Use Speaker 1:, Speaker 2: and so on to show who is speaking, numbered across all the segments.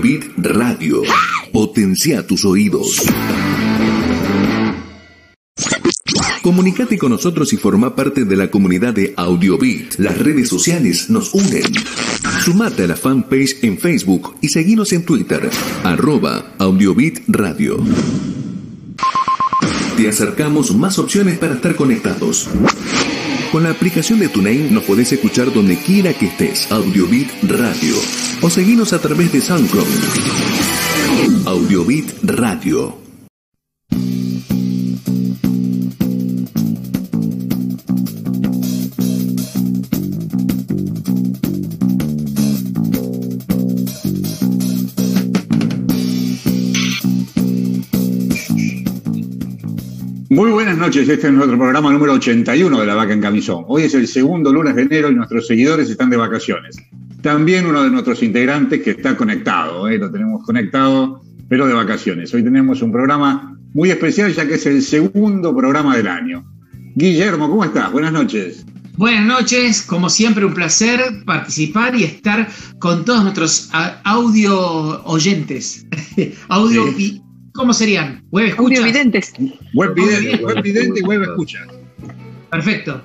Speaker 1: Bit Radio. Potencia tus oídos. Comunicate con nosotros y forma parte de la comunidad de Audiobit. Las redes sociales nos unen. Sumate a la fanpage en Facebook y seguinos en Twitter, arroba Audiobit Radio. Te acercamos más opciones para estar conectados. Con la aplicación de TuneIn nos podés escuchar donde quiera que estés. Audiobit Radio. O seguinos a través de SoundCloud. Audiobit Radio.
Speaker 2: Buenas noches, este es nuestro programa número 81 de La Vaca en Camisón. Hoy es el segundo lunes de enero y nuestros seguidores están de vacaciones. También uno de nuestros integrantes que está conectado, ¿eh? lo tenemos conectado, pero de vacaciones. Hoy tenemos un programa muy especial ya que es el segundo programa del año. Guillermo, ¿cómo estás? Buenas noches.
Speaker 3: Buenas noches, como siempre un placer participar y estar con todos nuestros audio oyentes. audio sí. ¿Cómo serían? ¿Web escucha?
Speaker 4: videntes.
Speaker 2: Web vidente, web vidente y web escucha.
Speaker 3: Perfecto.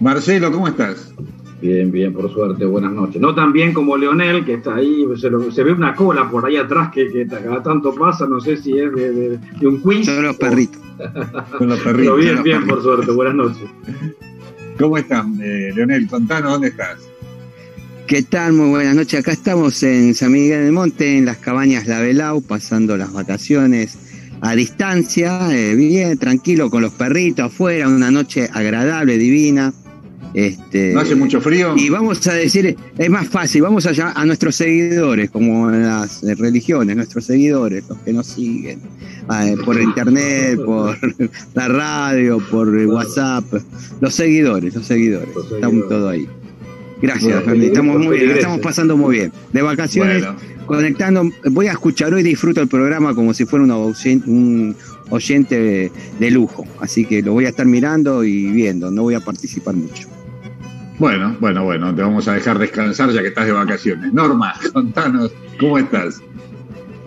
Speaker 2: Marcelo, ¿cómo estás?
Speaker 5: Bien, bien, por suerte, buenas noches. No tan bien como Leonel, que está ahí, se, ve una cola por ahí atrás que, cada tanto pasa, no sé si es de, un quiz.
Speaker 6: Son los perritos.
Speaker 2: Son los perritos.
Speaker 5: Pero bien, bien, por suerte, buenas noches.
Speaker 2: ¿Cómo están, eh, Leonel? Contanos, ¿dónde estás?
Speaker 6: ¿Qué tal? Muy buenas noches. Acá estamos en San Miguel del Monte, en las cabañas La Velau, pasando las vacaciones a distancia, eh, bien, tranquilo, con los perritos afuera, una noche agradable, divina. Este,
Speaker 2: ¿No hace mucho frío?
Speaker 6: Y vamos a decir, es más fácil, vamos allá a nuestros seguidores, como en las eh, religiones, nuestros seguidores, los que nos siguen, eh, por internet, por la radio, por WhatsApp, los seguidores, los seguidores, estamos todos ahí. Gracias, Estamos muy bien, estamos pasando muy bien. De vacaciones, conectando. Voy a escuchar hoy, disfruto el programa como si fuera un oyente de, lujo. Así que lo voy a estar mirando y viendo, no voy a participar mucho.
Speaker 2: Bueno, bueno, bueno, te vamos a dejar descansar ya que estás de vacaciones. Norma, contanos, ¿cómo estás?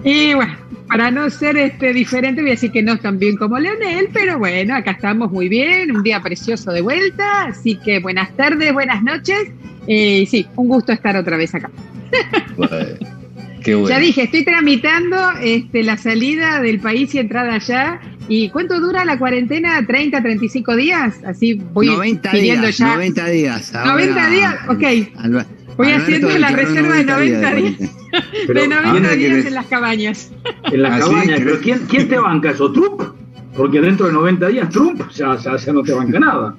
Speaker 4: Y bueno, para no ser este diferente, voy a decir que no tan bien como Leonel, pero bueno, acá estamos muy bien, un día precioso de vuelta, así que buenas tardes, buenas noches eh, sí, un gusto estar otra vez acá. Ya dije, estoy tramitando este, la salida del país y entrada allá. ¿Y cuánto dura la cuarentena? ¿30, 35 días? Así voy
Speaker 6: 90 pidiendo
Speaker 4: días, ya.
Speaker 6: 90 días.
Speaker 4: 90 días, ok. voy haciendo la reserva de 90 días. de 90 días en las cabañas.
Speaker 5: En las ¿Ah, cabañas, pero ¿quién, ¿quién, te banca eso? ¿Trump? Porque dentro de 90 días Trump ya, ya, ya no te banca nada.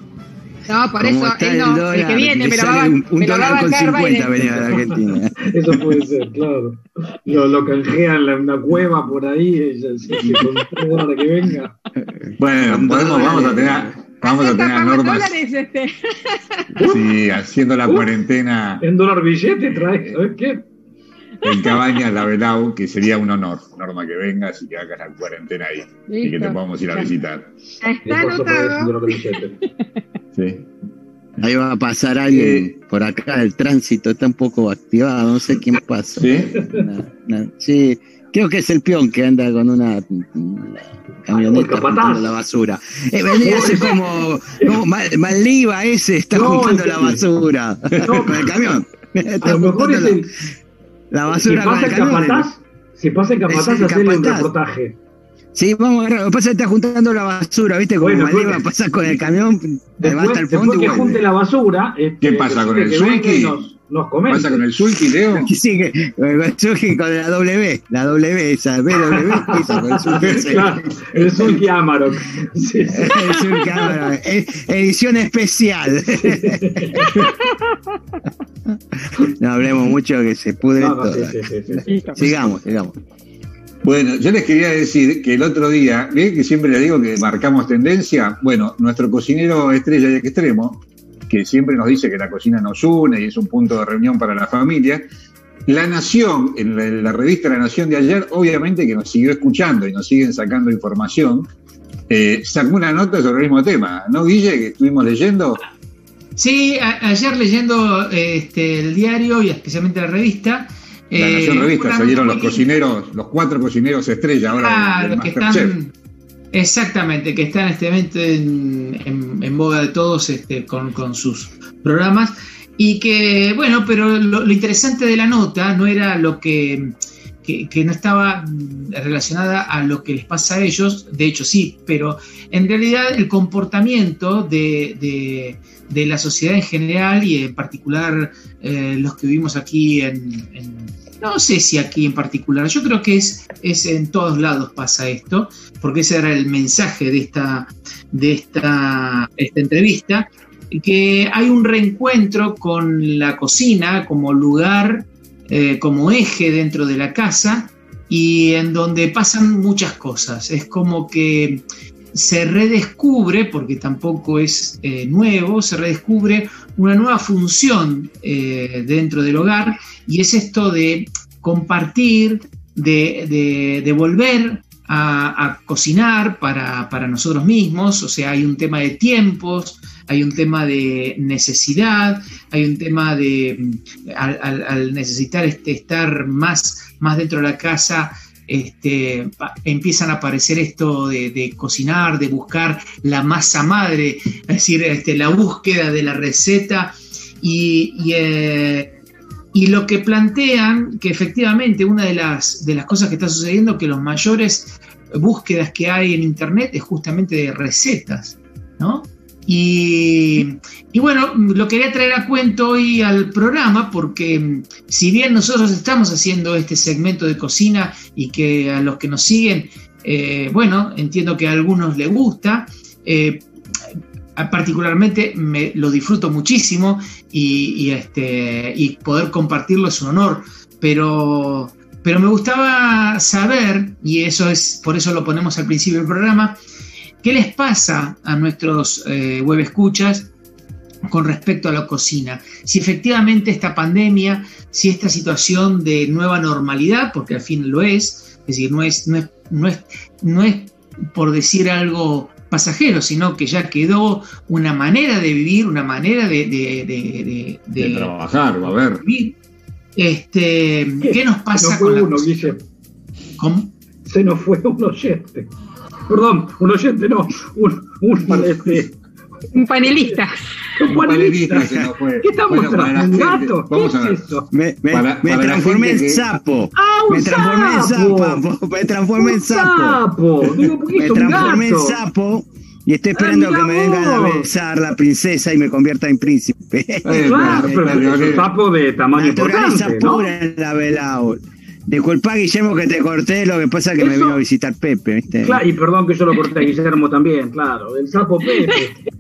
Speaker 4: No, por eso él no, el, que viene, pero va, un, un dólar con 50
Speaker 6: venía de Argentina.
Speaker 5: eso puede ser, claro. Lo, lo canjean en una cueva por ahí, si, con dólares que venga.
Speaker 2: Bueno, podemos, vamos a tener. Vamos a tener normas. Dólares, este. Sí, haciendo la cuarentena.
Speaker 5: En dólar billete trae, ¿sabes qué?
Speaker 2: en Cabañas La Velau, que sería un honor, Norma, que vengas y que hagas la cuarentena ahí y que te podamos ir a visitar.
Speaker 4: Está anotado.
Speaker 6: Sí. Ahí va a pasar alguien por acá, el tránsito está un poco activado, no sé quién pasa.
Speaker 2: ¿Sí?
Speaker 6: sí, creo que es el peón que anda con una, camioneta juntando la basura. Eh, venía a como, como Maldiva ese está juntando la basura con el camión.
Speaker 5: a lo mejor es el,
Speaker 6: la basura
Speaker 5: si pasa el capataz, si pasa el capataz, hacerle un reportaje.
Speaker 6: Sí, vamos a ver, lo que pasa es que está juntando la basura, ¿viste? Como bueno, Maleva pasa con el camión,
Speaker 5: levanta el fondo. Después que junte la basura.
Speaker 2: Este, ¿Qué pasa con el Suiki? Nos, ¿Qué pasa con el Suiki, Leo?
Speaker 6: Sí, que, con el Suiki con la W, la W, esa BW, esa con el
Speaker 5: Suiki. Claro, el Suiki Amarok.
Speaker 6: Sí, sí. el Suiki Amarok, edición especial. no hablemos mucho que se pudre no, no, todo. Sí, sigamos, sigamos.
Speaker 2: Bueno, yo les quería decir que el otro día, ¿ven que siempre les digo que marcamos tendencia? Bueno, nuestro cocinero estrella y extremo, que siempre nos dice que la cocina nos une y es un punto de reunión para la familia, La Nación, en la, revista La Nación de ayer, obviamente que nos siguió escuchando y nos siguen sacando información, eh, sacó una nota sobre el mismo tema, ¿no, Guille? Que estuvimos leyendo.
Speaker 3: Sí, ayer leyendo este, el diario y especialmente la revista,
Speaker 2: La
Speaker 7: Eh,
Speaker 2: Nación Revista salieron los cocineros, los cuatro cocineros estrella ahora. Del
Speaker 7: que están. Exactamente, que están en este momento en, en- en boga de todos este, con, con sus programas. Y que, bueno, pero lo, lo interesante de la nota no era lo que, que, que no estaba mm, relacionada a lo que les pasa a ellos, de hecho sí, pero en realidad el comportamiento de, de- de la sociedad en general y en particular eh, los que vivimos aquí en, no sé si aquí en particular, yo creo que es, es en todos lados pasa esto, porque ese era el mensaje de esta, de esta, esta entrevista, que hay un reencuentro con la cocina como lugar, eh, como eje dentro de la casa y en donde pasan muchas cosas. Es como que se redescubre, porque tampoco es eh, nuevo, se redescubre una nueva función eh, dentro del hogar y es esto de compartir, de, de- volver a, cocinar para, para nosotros mismos, o sea, hay un tema de tiempos, hay un tema de necesidad, hay un tema de, mm, al- al necesitar este, estar más, más dentro de la casa, este, empiezan a aparecer esto de, cocinar, de buscar la masa madre, es decir, este, la búsqueda de la receta y, y, eh, y lo que plantean, que efectivamente una de las, de las cosas que está sucediendo, que los mayores búsquedas que hay en Internet es justamente de recetas, ¿no? Y, bueno, lo quería traer a cuento hoy al programa porque mm, si bien nosotros estamos haciendo este segmento de cocina y que a los que nos siguen, eh, bueno, entiendo que a algunos les gusta, eh, particularmente me lo disfruto muchísimo y, y, este, y poder compartirlo es un honor, pero, pero me gustaba saber, y eso es por eso lo ponemos al principio del programa, ¿qué les pasa a nuestros eh, web escuchas con respecto a la cocina? Si efectivamente esta pandemia, si esta situación de nueva normalidad, porque al fin lo es, es decir, no es, no es, no es, no es por decir algo pasajero, sino que ya quedó una manera de vivir, una manera de, de, de,
Speaker 2: de trabajar, va a ver.
Speaker 7: Vivir. Este, ¿qué, ¿Qué nos pasa
Speaker 5: no fue
Speaker 7: con la
Speaker 5: uno, Guille.
Speaker 7: ¿Cómo?
Speaker 5: Se nos fue un oyente. Perdón, un oyente no, un, un, este,
Speaker 4: un panelista.
Speaker 5: Un panelista.
Speaker 2: fue.
Speaker 5: ¿Qué estamos
Speaker 2: Bueno,
Speaker 5: ¿Qué
Speaker 2: a ver.
Speaker 5: es eso?
Speaker 6: Me, me-
Speaker 2: Para-
Speaker 6: me
Speaker 2: para la
Speaker 6: transformé en
Speaker 2: que-
Speaker 6: sapo.
Speaker 5: ¡Ah, un
Speaker 6: Me transformé en
Speaker 5: sapo!
Speaker 6: Me transformé en sapo.
Speaker 5: sapo. Digo, ¿por qué
Speaker 6: Me transformé en sapo. Y estoy esperando que me vengan a besar la princesa y me convierta en príncipe.
Speaker 5: Claro, pero es un sapo de tamaño
Speaker 6: Naturaleza
Speaker 5: importante, ¿no?
Speaker 6: pura en la velao. Disculpa, Guillermo, que te corté, lo que pasa es que me vino a visitar Pepe, ¿viste?
Speaker 5: Claro, y perdón que yo lo corté a Guillermo también, claro. El sapo Pepe.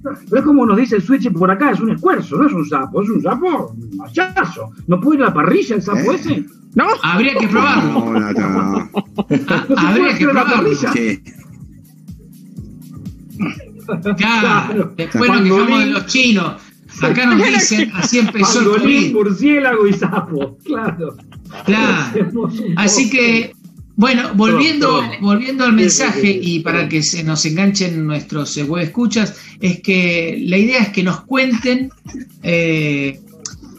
Speaker 5: Pero es como nos dice el switch por acá, es un esfuerzo, no es un sapo, es un sapo machazo. ¿No puede ir a la parrilla el sapo
Speaker 6: ¿Eh?
Speaker 5: ese?
Speaker 4: ¿No?
Speaker 7: Habría que probarlo.
Speaker 6: No, no, no.
Speaker 7: Ah,
Speaker 5: ¿No se puede
Speaker 7: habría que probarlo.
Speaker 5: parrilla?
Speaker 6: Sí.
Speaker 7: Claro,
Speaker 5: Claro.
Speaker 7: después nos
Speaker 5: Pangolín.
Speaker 7: quejamos de los chinos. Acá nos dicen, así empezó el
Speaker 5: Pangolín,
Speaker 7: COVID.
Speaker 5: murciélago y sapo, claro.
Speaker 7: Claro. Así que, bueno, volviendo, volviendo al mensaje y para que se nos enganchen nuestros eh, web escuchas, es que la idea es que nos cuenten eh,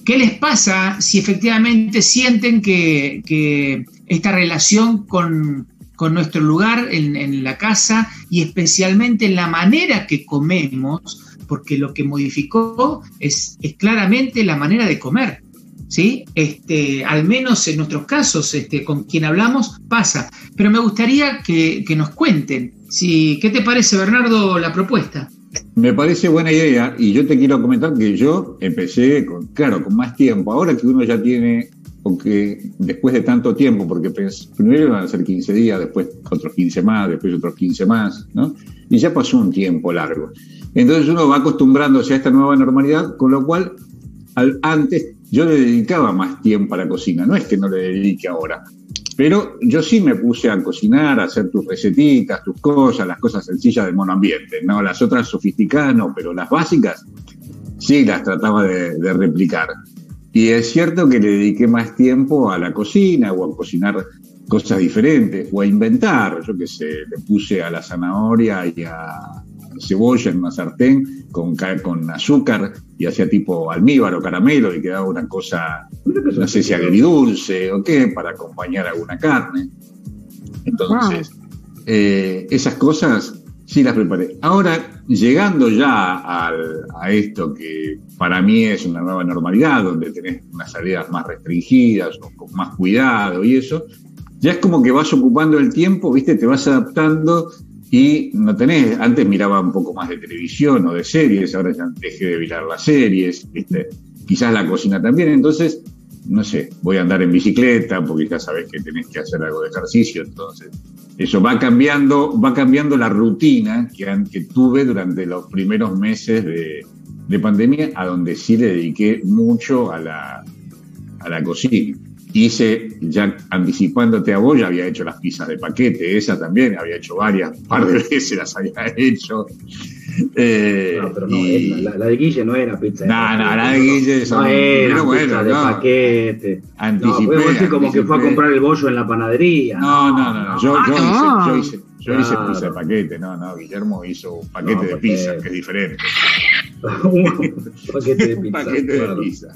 Speaker 7: qué les pasa si efectivamente sienten que, que esta relación con, con nuestro lugar en, en la casa y especialmente en la manera que comemos, porque lo que modificó es, es claramente la manera de comer. ¿Sí? Este, al menos en nuestros casos, este, con quien hablamos, pasa. Pero me gustaría que, que nos cuenten. Si, ¿Qué te parece, Bernardo, la propuesta?
Speaker 2: Me parece buena idea y yo te quiero comentar que yo empecé, con, claro, con más tiempo. Ahora que uno ya tiene, porque después de tanto tiempo, porque primero iban a ser 15 días, después otros 15 más, después otros 15 más, ¿no? Y ya pasó un tiempo largo. Entonces uno va acostumbrándose a esta nueva normalidad, con lo cual al- antes yo le dedicaba más tiempo a la cocina, no es que no le dedique ahora. Pero yo sí me puse a cocinar, a hacer tus recetitas, tus cosas, las cosas sencillas del mono ambiente, ¿no? Las otras sofisticadas no, pero las básicas sí las trataba de, de replicar. Y es cierto que le dediqué más tiempo a la cocina o a cocinar cosas diferentes o a inventar, yo qué sé, le puse a la zanahoria y a, cebolla en una sartén con, con azúcar y hacía tipo almíbar o caramelo y quedaba una cosa, no sé si agridulce o qué, para acompañar alguna carne. Entonces, eh, esas cosas sí las preparé. Ahora, llegando ya al- a esto que para mí es una nueva normalidad, donde tenés unas salidas más restringidas o con más cuidado y eso, ya es como que vas ocupando el tiempo, viste, te vas adaptando y no tenés, antes miraba un poco más de televisión o de series, ahora ya dejé de mirar las series, quizás la cocina también, entonces, no sé, voy a andar en bicicleta porque ya sabes que tenés que hacer algo de ejercicio, entonces eso va cambiando, va cambiando la rutina que tuve durante los primeros meses de, de pandemia, a donde sí le dediqué mucho a la, a la cocina. Hice, ya anticipándote a vos, ya había hecho las pizzas de paquete, esa también, había hecho varias, un par de veces las había hecho. Eh,
Speaker 5: No, pero no,
Speaker 2: y-
Speaker 5: la, la de Guille no era pizza.
Speaker 2: No, no, la de Guille
Speaker 5: No
Speaker 2: son-
Speaker 5: era
Speaker 2: pero bueno,
Speaker 5: pizza de
Speaker 2: no.
Speaker 5: paquete. No,
Speaker 2: Anticipé,
Speaker 5: podemos decir como que fue a
Speaker 2: anticipé.
Speaker 5: comprar el bollo en la panadería.
Speaker 2: No, no, no, no. Yo, yo
Speaker 4: Ah, no.
Speaker 2: hice, yo hice, yo hice
Speaker 5: Claro.
Speaker 2: pizza de paquete, no, no. Guillermo hizo un paquete
Speaker 5: No,
Speaker 2: de pizza, que es diferente.
Speaker 5: Un paquete de
Speaker 2: Un
Speaker 5: pizza.
Speaker 2: paquete de pizza.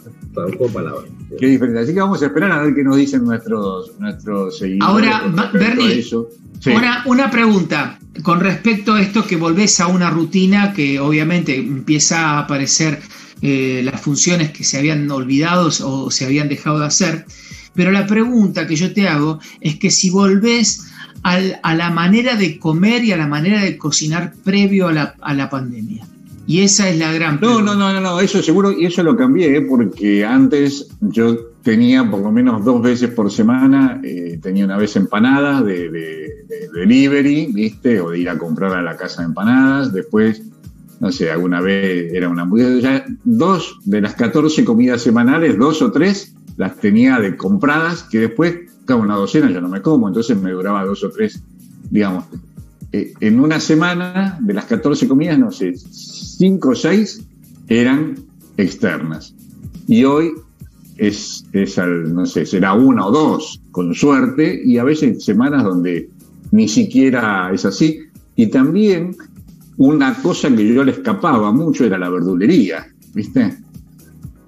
Speaker 5: Palabra.
Speaker 2: Es diferente. Así que vamos a esperar a ver qué nos dicen nuestros, nuestros seguidores.
Speaker 3: Ahora, Bernie.
Speaker 2: Sí.
Speaker 3: Una, una pregunta con respecto a esto que volvés a una rutina que obviamente empieza a aparecer eh, las funciones que se habían olvidado o se habían dejado de hacer. Pero la pregunta que yo te hago es que si volvés al- a la manera de comer y a la manera de cocinar previo a la, a la pandemia. Y esa es la gran
Speaker 2: No,
Speaker 3: pregunta.
Speaker 2: no, no, no, no, eso seguro, y eso lo cambié, ¿eh? porque antes yo tenía por lo menos dos veces por semana, eh, tenía una vez empanadas de, de- de delivery, ¿viste? O de ir a comprar a la casa de empanadas, después, no sé, alguna vez era una hamburguesa, ya dos de las 14 comidas semanales, dos o tres, las tenía de compradas, que después, cada una docena yo no me como, entonces me duraba dos o tres, digamos, eh, en una semana, de las 14 comidas, no sé, 5 o 6 eran externas. Y hoy es, es al, no sé, será una o dos, con suerte, y a veces semanas donde ni siquiera es así. Y también una cosa que yo le escapaba mucho era la verdulería, ¿viste?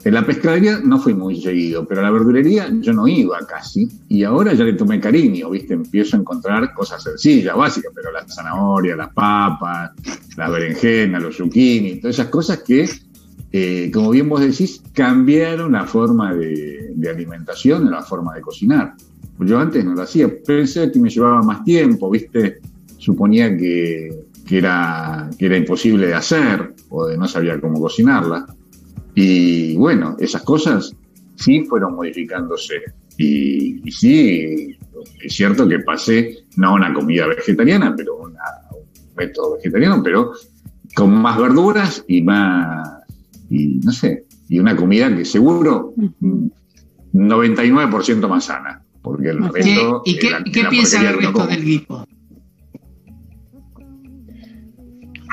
Speaker 2: En la pescadería no fui muy seguido, pero a la verdulería yo no iba casi. Y ahora ya le tomé cariño, ¿viste? Empiezo a encontrar cosas sencillas, básicas, pero las zanahorias, las papas, las berenjenas, los zucchini, todas esas cosas que, eh, como bien vos decís, cambiaron la forma de, alimentación, la forma de cocinar. Yo antes no lo hacía, pensé que me llevaba más tiempo, ¿viste? Suponía que, que era, que era imposible de hacer o de no sabía cómo cocinarla. Y bueno, esas cosas sí fueron modificándose. Y, y sí, es cierto que pasé no a una comida vegetariana, pero una- un método vegetariano, pero con más verduras y más, y no sé, y una comida que seguro mm, 99% más sana. Porque el
Speaker 3: ¿Qué-
Speaker 2: resto.
Speaker 3: ¿Y qué,
Speaker 2: la
Speaker 3: piensa
Speaker 2: uno
Speaker 3: resto del equipo?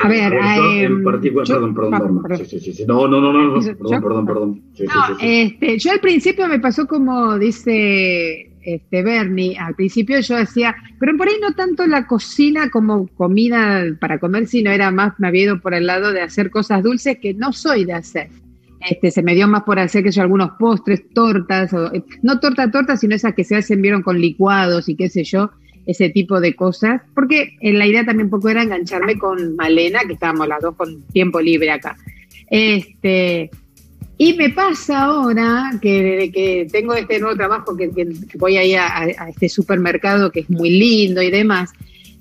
Speaker 4: A ver, eh,
Speaker 5: en particular,
Speaker 4: yo-
Speaker 5: perdón, perdón, perdón.
Speaker 4: perdón.
Speaker 5: Sí, sí, sí, sí. No, no, no, no, perdón, perdón,
Speaker 4: No, este, yo al principio me pasó como dice este Bernie, al principio yo hacía, pero por ahí no tanto la cocina como comida para comer, sino era más, me había ido por el lado de hacer cosas dulces que no soy de hacer. Este, se me dio más por hacer que yo algunos postres, tortas, o, eh, no torta torta, sino esas que se hacen, vieron con licuados y qué sé yo, ese tipo de cosas, porque en la idea también poco era engancharme con Malena, que estábamos las dos con tiempo libre acá. Este, y me pasa ahora que, desde que tengo este nuevo trabajo, que, voy ahí a, a este supermercado que es muy lindo y demás,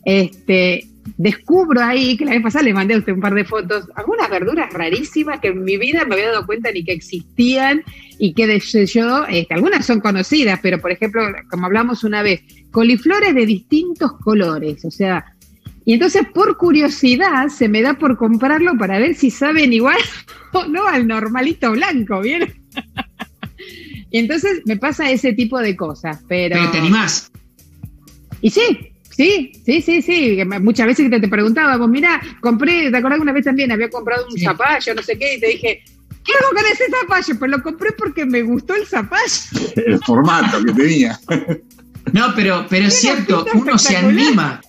Speaker 4: este, descubro ahí, que la vez pasada le mandé a usted un par de fotos, algunas verduras rarísimas que en mi vida me había dado cuenta ni que existían y que de yo, este, algunas son conocidas, pero por ejemplo, como hablamos una vez, coliflores de distintos colores, o sea, y entonces por curiosidad se me da por comprarlo para ver si saben igual o no al normalito blanco, ¿bien? y entonces me pasa ese tipo de cosas, pero...
Speaker 3: Pero te animás.
Speaker 4: Y sí, sí, sí, sí, sí. Muchas veces te, te preguntábamos, mira, compré, ¿te acordás que una vez también había comprado un
Speaker 3: Sí.
Speaker 4: zapallo, no sé qué? Y te dije, ¿qué hago con ese zapallo? Pues lo compré porque me gustó el zapallo.
Speaker 2: El formato que tenía.
Speaker 3: No, pero, pero es cierto, uno se anima.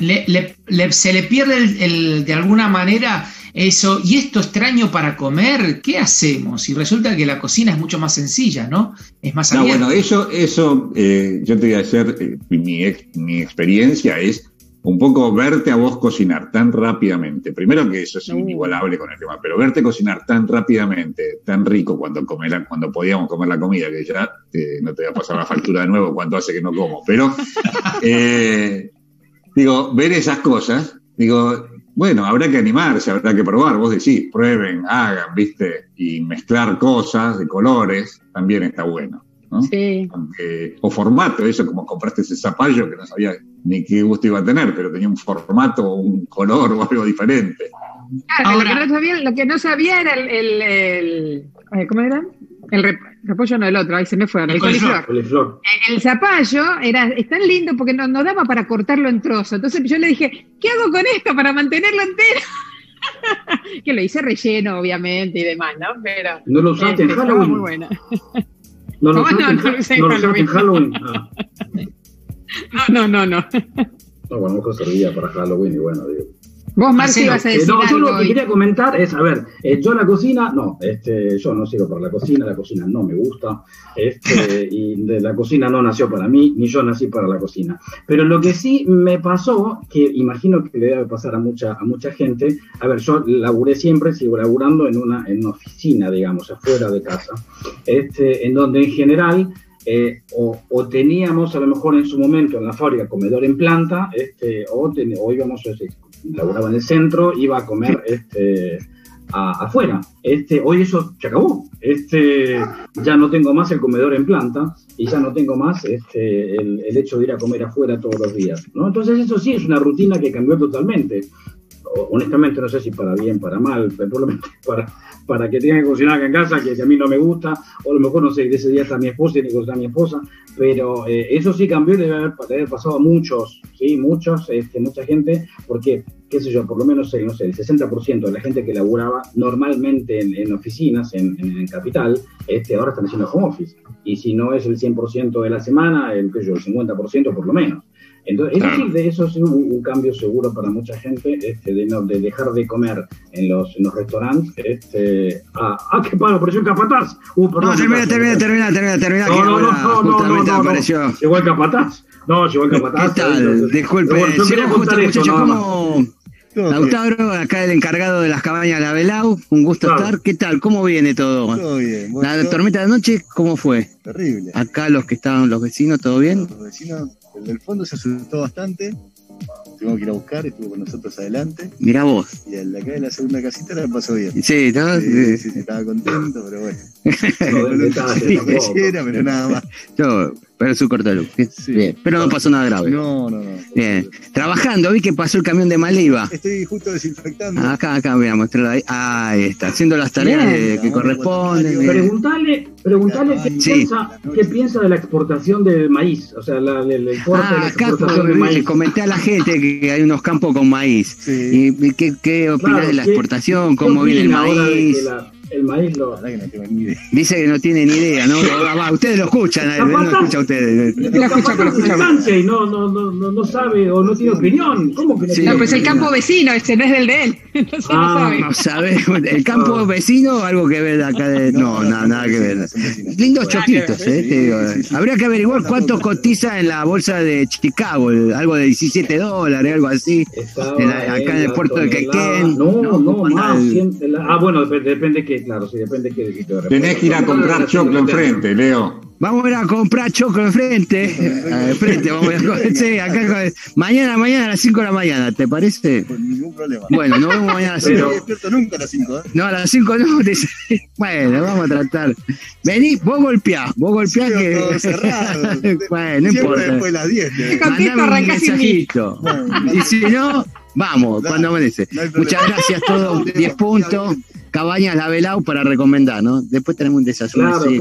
Speaker 3: le- le- le- se le pierde el- el- de alguna manera eso, y esto extraño para comer, ¿qué hacemos? Y resulta que la cocina es mucho más sencilla, ¿no? Es más
Speaker 2: No,
Speaker 3: abierta.
Speaker 2: bueno, eso, eso eh, yo te voy a hacer, eh, mi, ex- mi experiencia es un poco verte a vos cocinar tan rápidamente. Primero que eso es inigualable con el tema, pero verte cocinar tan rápidamente, tan rico cuando comer, cuando podíamos comer la comida, que ya eh, no te voy a pasar la factura de nuevo cuánto hace que no como, pero eh, digo, ver esas cosas, digo, bueno, habrá que animarse, habrá que probar, vos decís, prueben, hagan, viste, y mezclar cosas de colores también está bueno. ¿no?
Speaker 4: Sí.
Speaker 2: Aunque- o formato, eso como compraste ese zapallo que no sabía ni qué gusto iba a tener, pero tenía un formato, un color o algo diferente.
Speaker 4: Claro,
Speaker 3: Ahora-
Speaker 4: lo, que no sabía, lo que no sabía era el, el, el- eh, ¿cómo era? El rep- repollo no el otro, ahí se me fue, el
Speaker 3: El coliflor.
Speaker 4: coliflor.
Speaker 5: Coliflor.
Speaker 4: El zapallo era, es tan lindo porque no, no daba para cortarlo en trozos. Entonces yo le dije, ¿qué hago con esto para mantenerlo entero? que lo hice relleno, obviamente, y demás, ¿no? Pero
Speaker 5: ¿No lo usaste en
Speaker 4: este,
Speaker 5: Halloween?
Speaker 4: muy buena.
Speaker 5: ¿No lo
Speaker 4: ¿Cómo
Speaker 5: usaste,
Speaker 4: no?
Speaker 5: en,
Speaker 4: No lo usé en
Speaker 5: ¿no lo usaste en
Speaker 4: Halloween.
Speaker 5: Ah.
Speaker 4: No, no, no.
Speaker 5: No, bueno, mejor servía para Halloween y bueno, digo.
Speaker 4: Vos, Marci,
Speaker 3: Marcelo,
Speaker 4: ibas a
Speaker 5: Eh,
Speaker 4: decir
Speaker 5: no, yo lo que quería comentar es, a ver, eh, yo la cocina, no, este, yo no sirvo para la cocina, la cocina no me gusta, este, y de la cocina no nació para mí, ni yo nací para la cocina. Pero lo que sí me pasó, que imagino que le debe pasar a mucha, a mucha gente, a ver, yo laburé siempre, sigo laburando en una, en una oficina, digamos, afuera de casa, este, en donde en general eh, o, o teníamos a lo mejor en su momento en la fábrica comedor en planta, este, o, ten- o íbamos, eh, laburaba en el centro, iba a comer este, a- afuera. Este, hoy eso se acabó. Este, ya no tengo más el comedor en planta y ya no tengo más este, el, el hecho de ir a comer afuera todos los días. ¿no? Entonces eso sí es una rutina que cambió totalmente. Honestamente no sé si para bien, para mal, pero por lo menos para, para que tenga que cocinar acá en casa, que, que a mí no me gusta, o a lo mejor no sé, de ese día está mi esposa y tiene que cocinar mi esposa, pero eh, eso sí cambió y debe haber, pasado a muchos, sí, muchos, este, mucha gente, porque, qué sé yo, por lo menos, eh, no sé, el 60% de la gente que laburaba normalmente en, oficinas, en, en, en capital, este, ahora están haciendo home office, y si no es el 100% de la semana, el, sé yo, el 50% por lo menos. Entonces, eso sí, de eso sí un, un cambio seguro para mucha gente, este, de, no- de dejar de comer en los, en los restaurantes. Este, ah, ah, qué paro, apareció el capataz. Uh, perdón,
Speaker 6: No, termina, termina, termina, termina, termina.
Speaker 5: No, no, no, no, no, no,
Speaker 6: justamente
Speaker 5: no, no.
Speaker 6: apareció.
Speaker 5: Llegó el capataz. No, llegó el capataz.
Speaker 6: ¿Qué tal?
Speaker 5: Entonces-
Speaker 6: Disculpe,
Speaker 5: bueno,
Speaker 6: si justo, muchachos. ¿cómo? Lautaro, acá el encargado de las cabañas La Velau, un gusto
Speaker 5: Claro.
Speaker 6: estar. ¿Qué tal? ¿Cómo viene todo?
Speaker 8: Todo bien. bueno,
Speaker 6: La tormenta de anoche, ¿cómo fue?
Speaker 8: Terrible.
Speaker 6: Acá los que estaban, los vecinos, ¿todo bien?
Speaker 8: Los vecinos, el del fondo se asustó bastante. Tuvimos que ir a buscar, estuvo con nosotros adelante.
Speaker 6: Mirá vos.
Speaker 8: Y el de acá de la segunda casita la pasó bien.
Speaker 6: Sí, ¿no?
Speaker 8: Sí, sí, sí, estaba contento, pero bueno.
Speaker 5: No,
Speaker 8: Sí, pero nada más.
Speaker 6: Yo, pero su corto luz.
Speaker 8: Sí.
Speaker 6: Bien, pero no pasó nada grave.
Speaker 8: No, no, no.
Speaker 6: Bien. Trabajando, vi que pasó el camión de Maliva.
Speaker 8: Estoy justo desinfectando.
Speaker 6: Acá, acá, voy a mostrarlo ahí. Ahí está, haciendo las tareas
Speaker 4: Bien.
Speaker 6: de- que corresponden.
Speaker 5: Preguntale, preguntale qué,
Speaker 6: Sí.
Speaker 5: piensa, qué piensa de la exportación del maíz, o sea, la, el, el corte de
Speaker 6: Ah,
Speaker 5: la
Speaker 6: acá
Speaker 5: exportación del
Speaker 6: le
Speaker 5: maíz.
Speaker 6: comenté a la gente que hay unos campos con maíz.
Speaker 8: Sí.
Speaker 6: ¿Y qué, qué opinás
Speaker 5: Claro,
Speaker 6: de la
Speaker 5: ¿qué-
Speaker 6: exportación? ¿Cómo viene el
Speaker 5: opinan ahora de que
Speaker 6: maíz?
Speaker 5: La- el maíz lo...
Speaker 8: La que no tengo ni idea.
Speaker 6: Dice que no tiene ni idea, ¿no? Va, ustedes lo escuchan, él no escucha a ustedes.
Speaker 4: Lo escucha,
Speaker 5: Capaz
Speaker 4: lo escucha.
Speaker 5: cansa y no, no, no, no, no sabe o no tiene opinión. ¿Cómo que no
Speaker 6: Sí.
Speaker 5: tiene
Speaker 4: No, pues el campo vecino, ese no es del de él.
Speaker 5: Ah,
Speaker 4: no sabe.
Speaker 6: No sabemos, el campo vecino, algo que ver acá de. No, nada, nada que ver. Lindos choquitos, ¿eh? Te digo. Habría que averiguar cuánto cotiza en la bolsa de Chicago, algo de 17 dólares, algo así. La- acá en el
Speaker 5: la
Speaker 6: puerto de. Quequén.
Speaker 5: No, no,
Speaker 6: ¿cómo anda
Speaker 5: más. la- ah, bueno, depende, depende claro, sí, depende que sitio de
Speaker 2: Tenés que ir a comprar choclo enfrente, Leo.
Speaker 6: Vamos a ir a comprar choclo enfrente. Eh, Enfrente, vamos a ir a comprar. Sí, acá, mañana, mañana a las 5 de la mañana, ¿te parece?
Speaker 8: Con ningún problema.
Speaker 6: Bueno, nos vemos mañana a las
Speaker 8: No
Speaker 6: 5.
Speaker 8: estoy despierto nunca a las 5, ¿eh?
Speaker 6: No, a las 5 no. Bueno, vamos a tratar. Vení, vos golpeás, vos golpeás que.
Speaker 8: cerrado.
Speaker 6: bueno, no
Speaker 8: Siempre
Speaker 6: importa.
Speaker 8: después de las 10. le-
Speaker 4: Contesto,
Speaker 6: Mandame un mensajito.
Speaker 8: Bueno,
Speaker 6: Y si no, vamos, cuando amanece.
Speaker 8: no.
Speaker 6: Muchas gracias a todos. 10 puntos. Cabañas La Velau para recomendar, ¿no? Después tenemos un desayuno
Speaker 5: Claro,
Speaker 6: así,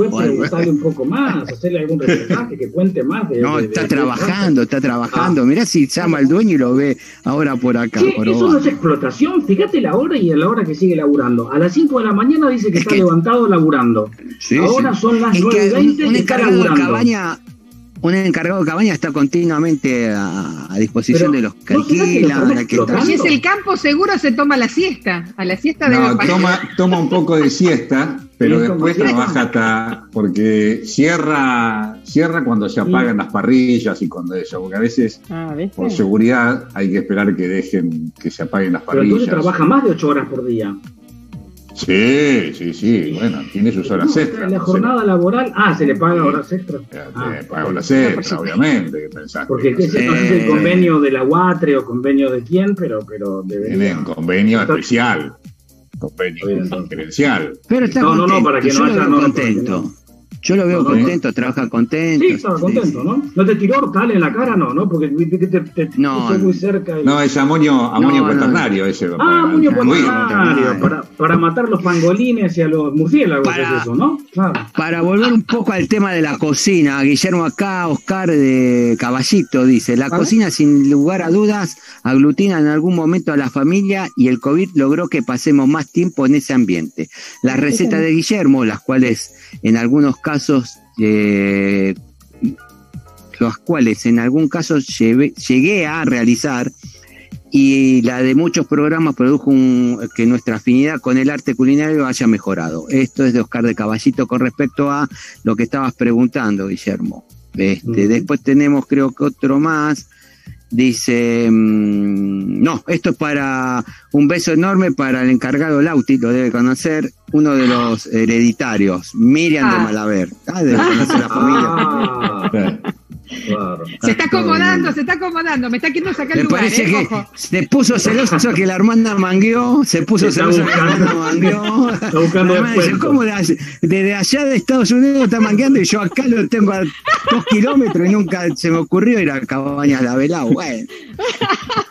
Speaker 5: un poco más, hacerle algún reportaje que cuente más. De,
Speaker 6: No,
Speaker 5: de- de-
Speaker 6: está
Speaker 5: de-
Speaker 6: trabajando, está trabajando. Mirá si llama el dueño y lo ve ahora por acá.
Speaker 5: Sí,
Speaker 6: por
Speaker 5: eso no es explotación. Fíjate la hora y a la hora que sigue laburando. A las 5 de la mañana dice que
Speaker 6: Es
Speaker 5: está
Speaker 6: que-
Speaker 5: levantado laburando.
Speaker 6: Sí,
Speaker 5: Ahora
Speaker 6: sí.
Speaker 5: son las
Speaker 6: Es que
Speaker 5: 9.20
Speaker 6: un, un
Speaker 5: y está laburando.
Speaker 6: cabaña, un encargado de cabaña está continuamente a, a disposición
Speaker 5: Pero,
Speaker 6: de los que
Speaker 5: ¿no será que lo
Speaker 6: alquilan,
Speaker 4: Si es el campo, seguro se toma la siesta. A la siesta
Speaker 2: No,
Speaker 4: pasar.
Speaker 2: toma, toma un poco de siesta, pero después
Speaker 5: siesta.
Speaker 2: trabaja hasta. porque cierra, cierra cuando se apagan las parrillas y cuando eso, porque a veces
Speaker 4: Ah,
Speaker 2: por seguridad hay que esperar que dejen que se apaguen las
Speaker 5: Pero entonces
Speaker 2: parrillas.
Speaker 5: trabaja más de ocho horas por día.
Speaker 2: Sí, sí, sí, bueno, tiene sus horas
Speaker 5: No,
Speaker 2: extras.
Speaker 5: La
Speaker 2: no
Speaker 5: jornada laboral. Ah, se le paga horas extras. Ah,
Speaker 2: te paga horas extras, obviamente, que pensaste.
Speaker 5: Porque sé, no sé si
Speaker 6: Eh.
Speaker 5: el convenio de la UATRE o convenio de quién, pero, pero debería.
Speaker 2: Tienen convenio especial, convenio confidencial.
Speaker 6: Pero está
Speaker 5: No, no, no,
Speaker 6: contento,
Speaker 5: para que no haya- no, no,
Speaker 6: contento. Yo lo veo
Speaker 5: No, no,
Speaker 6: contento, trabaja contento.
Speaker 5: Sí, estaba contento, ¿no? ¿No te tiró hortal en la cara? No, ¿no? Porque te, te
Speaker 6: No,
Speaker 5: puso muy cerca. y-
Speaker 2: No, es amonio, amonio
Speaker 6: No, no.
Speaker 2: cuaternario ese.
Speaker 5: Ah, muño
Speaker 6: Muy
Speaker 5: cuaternario, para, para matar los pangolines y a los murciélagos,
Speaker 6: Para-
Speaker 5: es eso, ¿no? Claro.
Speaker 6: Para volver un poco al tema de la cocina, Guillermo acá, Oscar de Caballito dice, la
Speaker 5: ¿Ah?
Speaker 6: cocina sin lugar a dudas aglutina en algún momento a la familia y el COVID logró que pasemos más tiempo en ese ambiente. Las recetas de Guillermo, las cuales en algunos casos, eh, las cuales en algún caso llegué a realizar, y la de muchos programas produjo un- que nuestra afinidad con el arte culinario haya mejorado. Esto es de Oscar de Caballito con respecto a lo que estabas preguntando, Guillermo. Este,
Speaker 5: Ujú.
Speaker 6: Después tenemos creo que otro más. Dice, mm, no, esto es para un beso enorme para el encargado Lauti, lo debe conocer, uno de los hereditarios, Miriam de
Speaker 4: Ah.
Speaker 6: Malaver. Ah, debe conocer la familia.
Speaker 5: Ah,
Speaker 2: Sí.
Speaker 5: Claro.
Speaker 4: Se está acomodando, se está acomodando. Me está queriendo sacar el
Speaker 6: Me
Speaker 4: lugar,
Speaker 6: parece
Speaker 4: ¿eh?
Speaker 6: que
Speaker 4: Ojo.
Speaker 6: se puso celoso que la hermana mangueó, se puso
Speaker 5: Está
Speaker 6: celoso que la hermana mangueó.
Speaker 5: está buscando
Speaker 6: La hermana dice,
Speaker 5: descuento.
Speaker 6: ¿cómo de allá- desde allá de Estados Unidos está mangueando y yo acá lo tengo a dos kilómetros y nunca se me ocurrió ir a Cabañas la Velao? Bueno,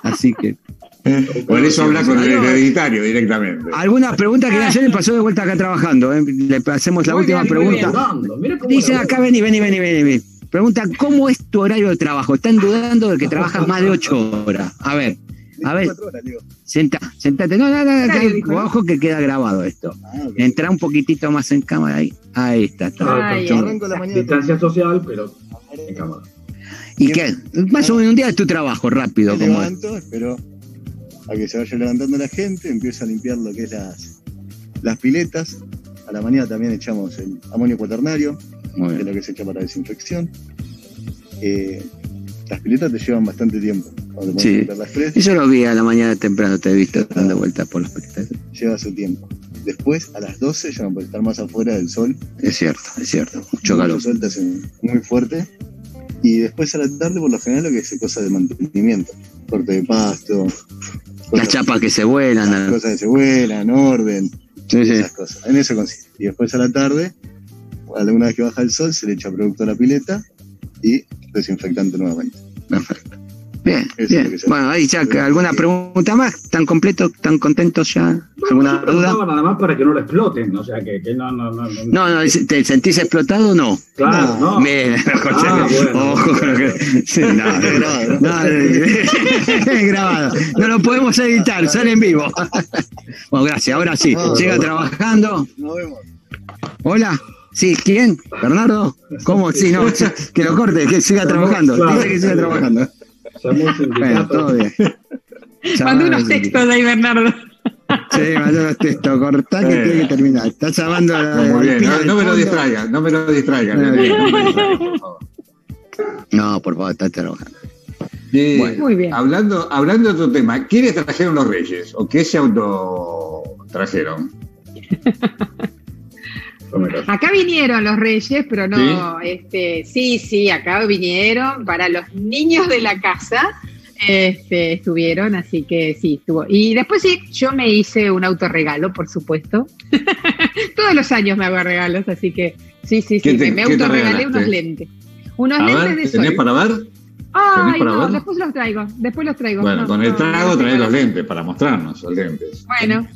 Speaker 6: así que
Speaker 2: Por eso habla con el hereditario directamente.
Speaker 6: alguna pregunta que hacer le pasó de vuelta acá trabajando. ¿eh? Le hacemos la
Speaker 4: Muy
Speaker 6: última
Speaker 4: bien,
Speaker 6: pregunta.
Speaker 5: Dudando, mira cómo
Speaker 6: Dice
Speaker 5: la-
Speaker 6: acá, vení, vení, vení, vení. Pregunta, ¿cómo es tu horario de trabajo? Están dudando de que trabajas más de ocho horas. A ver, a ver,
Speaker 8: 24 horas, digo.
Speaker 6: Senta, sentate. No, no, no,
Speaker 4: ¿no?
Speaker 6: ojo que queda grabado esto.
Speaker 8: Ah.
Speaker 6: Entra un poquitito más en cámara ahí. Ahí está. está.
Speaker 4: Ay,
Speaker 8: la mañana.
Speaker 5: Distancia social, pero en cámara.
Speaker 6: ¿Y qué? Más o menos un día de tu trabajo, rápido,
Speaker 8: Me
Speaker 6: como es.
Speaker 8: levanto, espero a que se vaya levantando la gente, empiezo a limpiar lo que es las, las piletas. A la mañana también echamos el amonio cuaternario,
Speaker 6: Bien.
Speaker 8: lo que se echa para desinfección. Eh, las piletas te llevan bastante tiempo. Cuando te pones
Speaker 6: Sí.
Speaker 8: las tres,
Speaker 6: Eso lo vi a la mañana temprano, te he visto dando vueltas por los piletas.
Speaker 8: lleva su tiempo. Después, a las 12, ya no puedes estar más afuera del sol.
Speaker 6: Es cierto, es cierto. Mucho calor.
Speaker 8: Sol te hace muy fuerte. Y después a la tarde, por lo general, lo que es cosas de mantenimiento. Corte de pasto.
Speaker 6: Las chapas que se vuelan.
Speaker 8: las
Speaker 6: la-
Speaker 8: cosas que se vuelan, orden,
Speaker 6: Sí, sí.
Speaker 8: esas cosas. En eso consiste. Y después a la tarde, alguna vez que baja el sol, se le echa producto a la pileta y desinfectante nuevamente.
Speaker 6: Perfecto. Bien,
Speaker 8: Eso
Speaker 6: bien. Bueno, ahí ya, ¿alguna pregunta más? ¿Están completos? ¿Están contentos ya? ¿Alguna
Speaker 5: Yo
Speaker 6: duda?
Speaker 5: nada más para que no lo exploten, o sea, que, que no, no, no.
Speaker 6: No, no, ¿te sentís explotado o no?
Speaker 5: Claro, no.
Speaker 6: Bien,
Speaker 5: Ah, bueno.
Speaker 6: ojo con lo que. Sí, no,
Speaker 8: grabado,
Speaker 6: no, es grabado. No lo podemos editar, sale en vivo. Bueno, gracias. Ahora sí,
Speaker 8: No,
Speaker 6: siga
Speaker 8: no.
Speaker 6: trabajando.
Speaker 8: Nos vemos.
Speaker 6: Hola. Sí, ¿quién? ¿Bernardo? ¿Cómo? Sí, no, sí, que lo corte, que siga trabajando. Dice que siga trabajando. Bueno, todo bien.
Speaker 4: Mandó unos textos ahí, Bernardo.
Speaker 6: Sí, mandó los textos. Cortá que
Speaker 2: Eh.
Speaker 6: tiene que terminar. Está llamando a la.
Speaker 2: Muy bien, no, me lo distraigan, no me lo distraigan. No por favor.
Speaker 6: No, por favor, está trabajando.
Speaker 4: Muy bien.
Speaker 2: Hablando, hablando de otro tema, ¿quiénes trajeron los reyes? ¿O qué se auto trajeron?
Speaker 4: Acá vinieron los reyes, pero no, este, sí, sí, acá vinieron para los niños de la casa, este, estuvieron, así que sí, estuvo. Y después sí, yo me hice un autorregalo, por supuesto. Todos los años me hago regalos, así que sí, sí,
Speaker 2: ¿Qué
Speaker 4: sí,
Speaker 2: te-
Speaker 4: me, autorregalé unos lentes. Unos
Speaker 2: A
Speaker 4: lentes
Speaker 2: ver,
Speaker 4: de
Speaker 2: ¿tenés
Speaker 4: sol.
Speaker 2: para ver?
Speaker 4: Ay,
Speaker 2: ¿tenés para
Speaker 4: no,
Speaker 2: ver?
Speaker 4: después los traigo, después los traigo.
Speaker 2: Bueno,
Speaker 4: No,
Speaker 2: con el trago
Speaker 4: no
Speaker 2: trae los lentes para mostrarnos los lentes.
Speaker 4: Bueno,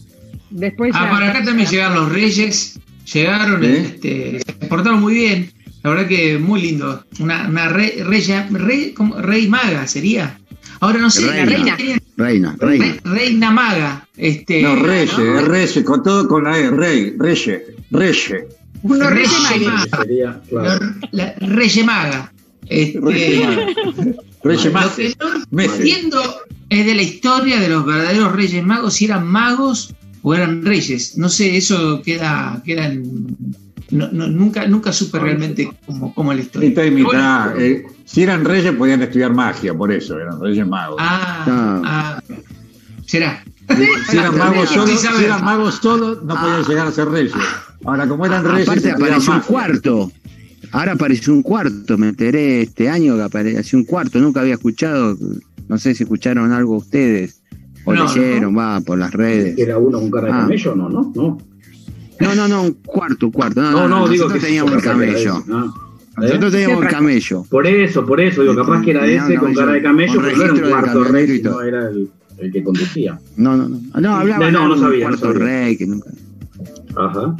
Speaker 4: después
Speaker 3: Ah,
Speaker 4: ya.
Speaker 3: para acá también llegaron los Reyes, llegaron, este, se portaron muy bien, la verdad que muy lindo. Una, una re- reya- rey, maga sería. Ahora no sé,
Speaker 6: Reina.
Speaker 3: reina,
Speaker 6: Reina, reina.
Speaker 3: Re- reina maga. Este,
Speaker 2: No, reyes, reyes, con todo con la E, rey, reyes, reyes.
Speaker 4: Unos reyes
Speaker 3: Reyes
Speaker 4: magos.
Speaker 3: Maga.
Speaker 5: Sería, claro.
Speaker 3: La, la Reye Maga. Este,
Speaker 2: Reyes Magos. Reyes
Speaker 3: lo que no entiendo es de la historia de los verdaderos Reyes Magos, si eran magos o eran reyes. No sé, eso queda, queda en- no- no- nunca, nunca supe realmente cómo, cómo es la historia.
Speaker 2: Mitad y mitad.
Speaker 3: Bueno,
Speaker 2: Eh, si eran reyes, podían estudiar magia, por eso, eran reyes magos.
Speaker 3: ah, ah, será.
Speaker 2: si eran magos
Speaker 3: saber.
Speaker 2: si eran magos solos, no podían
Speaker 3: Ah.
Speaker 2: llegar a ser reyes. Ahora, como eran reyes,
Speaker 6: Aparte apareció un cuarto. Ahora apareció un cuarto, me enteré este año que apareció un cuarto, nunca había escuchado, no sé si escucharon algo ustedes o
Speaker 3: No,
Speaker 6: leyeron, va, por las redes.
Speaker 5: Que era uno con cara de
Speaker 6: Ah.
Speaker 5: camello, no, no, no.
Speaker 6: No, no, no, un cuarto, un cuarto. No,
Speaker 5: No, no, digo
Speaker 6: nosotros
Speaker 5: que
Speaker 6: teníamos el camello.
Speaker 5: Ah.
Speaker 6: Nosotros
Speaker 5: ¿Eh?
Speaker 6: teníamos el camello.
Speaker 5: Por eso, por eso, digo, capaz que era ese
Speaker 6: un
Speaker 5: con cara de
Speaker 6: camello,
Speaker 5: pero no era un cuarto rey,
Speaker 6: todo.
Speaker 5: era el, el que conducía.
Speaker 6: No, no, no. No, hablaba
Speaker 5: No, no, no
Speaker 6: de un
Speaker 5: sabía, no
Speaker 6: cuarto
Speaker 5: sabía.
Speaker 6: rey que nunca.
Speaker 5: Ajá.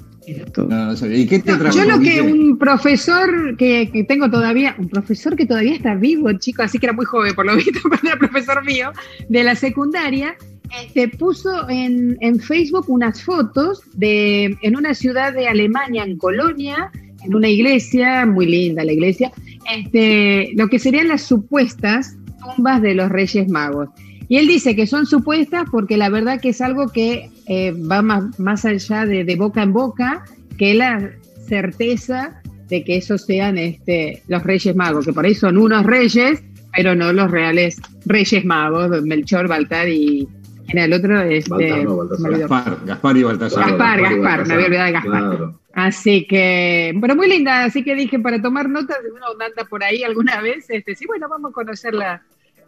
Speaker 6: Todo.
Speaker 2: No, no. ¿Y qué te trajo?
Speaker 4: Yo lo que un profesor que, que tengo todavía, un profesor que todavía está vivo, chico, así que era muy joven por lo visto, cuando era profesor mío, de la secundaria, este, puso en, en Facebook unas fotos de en una ciudad de Alemania, en Colonia, en una iglesia, muy linda la iglesia, este, lo que serían las supuestas tumbas de los Reyes Magos. Y él dice que son supuestas porque la verdad que es algo que eh, va más, más allá de, de boca en boca que la certeza de que esos sean este, los Reyes Magos, que por ahí son unos reyes, pero no los reales Reyes Magos, Melchor, Baltar y... ¿Quién era el otro? Este,
Speaker 5: Baltar, no, Baltasar.
Speaker 4: me olvidó.
Speaker 2: Gaspar, Gaspar y Baltasar.
Speaker 4: Gaspar,
Speaker 5: Claro,
Speaker 4: Gaspar, me había olvidado de Gaspar.
Speaker 5: Claro.
Speaker 4: Así que, pero muy linda, así que dije para tomar notas, si uno anda por ahí alguna vez, este, sí, bueno, vamos a conocer la,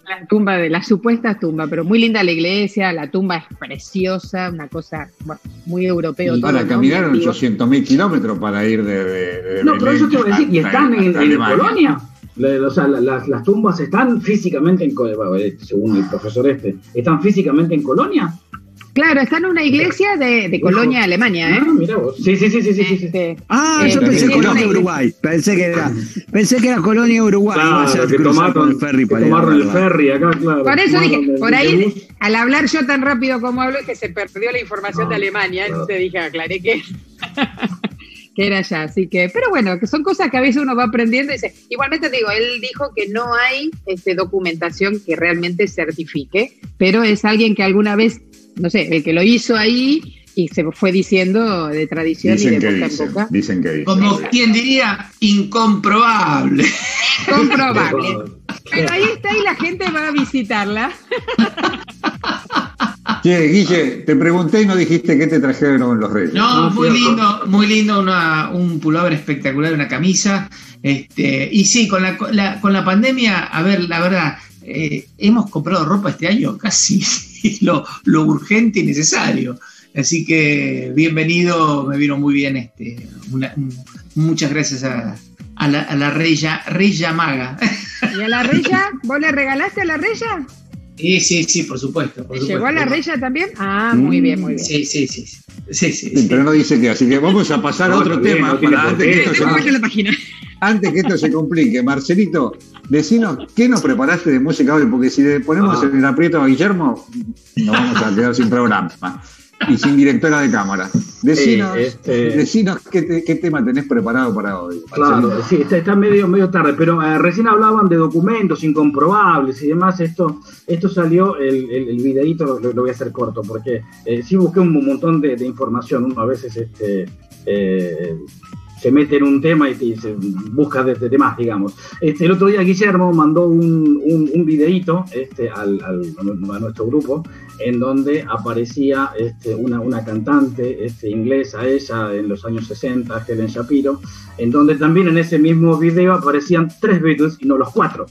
Speaker 4: la tumba de la supuesta tumba, pero muy linda la iglesia, la tumba es preciosa, una cosa bueno, muy europeo.
Speaker 2: Y
Speaker 4: todo,
Speaker 2: para
Speaker 4: ¿no?
Speaker 2: caminar
Speaker 4: Muy antiguo.
Speaker 2: 800 mil kilómetros para ir de, de- de
Speaker 5: No, pero eso te voy a decir, ¿y
Speaker 2: hasta-
Speaker 5: están en,
Speaker 2: hasta
Speaker 5: en? Le- O sea, la- las, las tumbas están físicamente en Colonia, bueno, este, según el profesor este, ¿están físicamente en Colonia?
Speaker 4: Claro, está en una iglesia de, de Colonia, Alemania, ¿eh?
Speaker 5: Ah, mira vos. Sí, sí, sí, sí, sí, sí, sí.
Speaker 4: Este,
Speaker 6: Ah,
Speaker 4: Eh,
Speaker 6: yo
Speaker 2: también
Speaker 6: pensé
Speaker 2: en
Speaker 6: Colonia. Uruguay. Pensé que era, pensé que era Colonia Uruguay.
Speaker 5: Claro, que tomaron,
Speaker 6: con el ferry para
Speaker 5: tomaron el ferry acá, claro.
Speaker 4: Por eso dije,
Speaker 5: el-
Speaker 4: por ahí,
Speaker 5: bus.
Speaker 4: al hablar yo tan rápido como hablo, es que se perdió la información
Speaker 5: Ah,
Speaker 4: de Alemania,
Speaker 5: claro.
Speaker 4: entonces dije, aclaré que, que era allá. Así que, pero bueno, que son cosas que a veces uno va aprendiendo y dice, igualmente digo, él dijo que no hay este, documentación que realmente certifique, pero es alguien que alguna vez, no sé, el que lo hizo ahí y se fue diciendo de tradición y
Speaker 2: Dicen
Speaker 4: de
Speaker 2: que
Speaker 4: boca
Speaker 2: dicen,
Speaker 4: en boca.
Speaker 2: dicen que dicen.
Speaker 3: Como quien diría, incomprobable.
Speaker 4: Comprobable. Pero ahí está y la gente va a visitarla.
Speaker 2: Che, Guille, te pregunté y no dijiste qué te trajeron los reyes.
Speaker 3: No,
Speaker 5: Ah,
Speaker 3: muy lindo, muy lindo, una, un pullover espectacular, una camisa. Este, y sí, con la, con la, con la pandemia, a ver, la verdad, eh, hemos comprado ropa este año casi lo, lo urgente y necesario. Así que bienvenido, me vino muy bien. Este, una- un- muchas gracias a, a la, a la Reya, Reya Maga.
Speaker 4: ¿Y a la Reya? ¿Vos le regalaste a la Reya?
Speaker 3: Sí, sí, sí, por supuesto. Por
Speaker 4: ¿Te
Speaker 3: supuesto.
Speaker 4: llegó a la Reya también? Ah, muy bien, muy bien.
Speaker 3: Sí, sí, sí. sí, sí, sí,
Speaker 2: Sí,
Speaker 3: sí.
Speaker 2: pero no dice que, así que vamos a pasar a otro
Speaker 5: bien,
Speaker 2: tema
Speaker 5: no
Speaker 2: para antes que,
Speaker 4: la página.
Speaker 2: Antes que esto se complique. Marcelito, decinos, ¿qué nos preparaste de música hoy? Porque si le ponemos
Speaker 5: Ah.
Speaker 2: en el aprieto a Guillermo, nos vamos a quedar sin programa y sin directora de cámara. Decinos,
Speaker 5: este-
Speaker 2: decinos qué, te- qué tema tenés preparado para hoy.
Speaker 5: Claro, sí, está, está medio, medio tarde, pero eh, recién hablaban de documentos incomprobables y demás. Esto, esto salió, el, el, el videíto lo, lo voy a hacer corto, porque eh, sí busqué un montón de, de información. Uno a veces este, eh, se mete en un tema y, y se busca de, de demás, digamos. Este, el otro día Guillermo mandó un, un, un videíto este, al, al- a nuestro grupo en donde aparecía este, una, una cantante este, inglesa, ella en los años 60, Helen Shapiro, en donde también en ese mismo video aparecían tres Beatles y no los cuatro.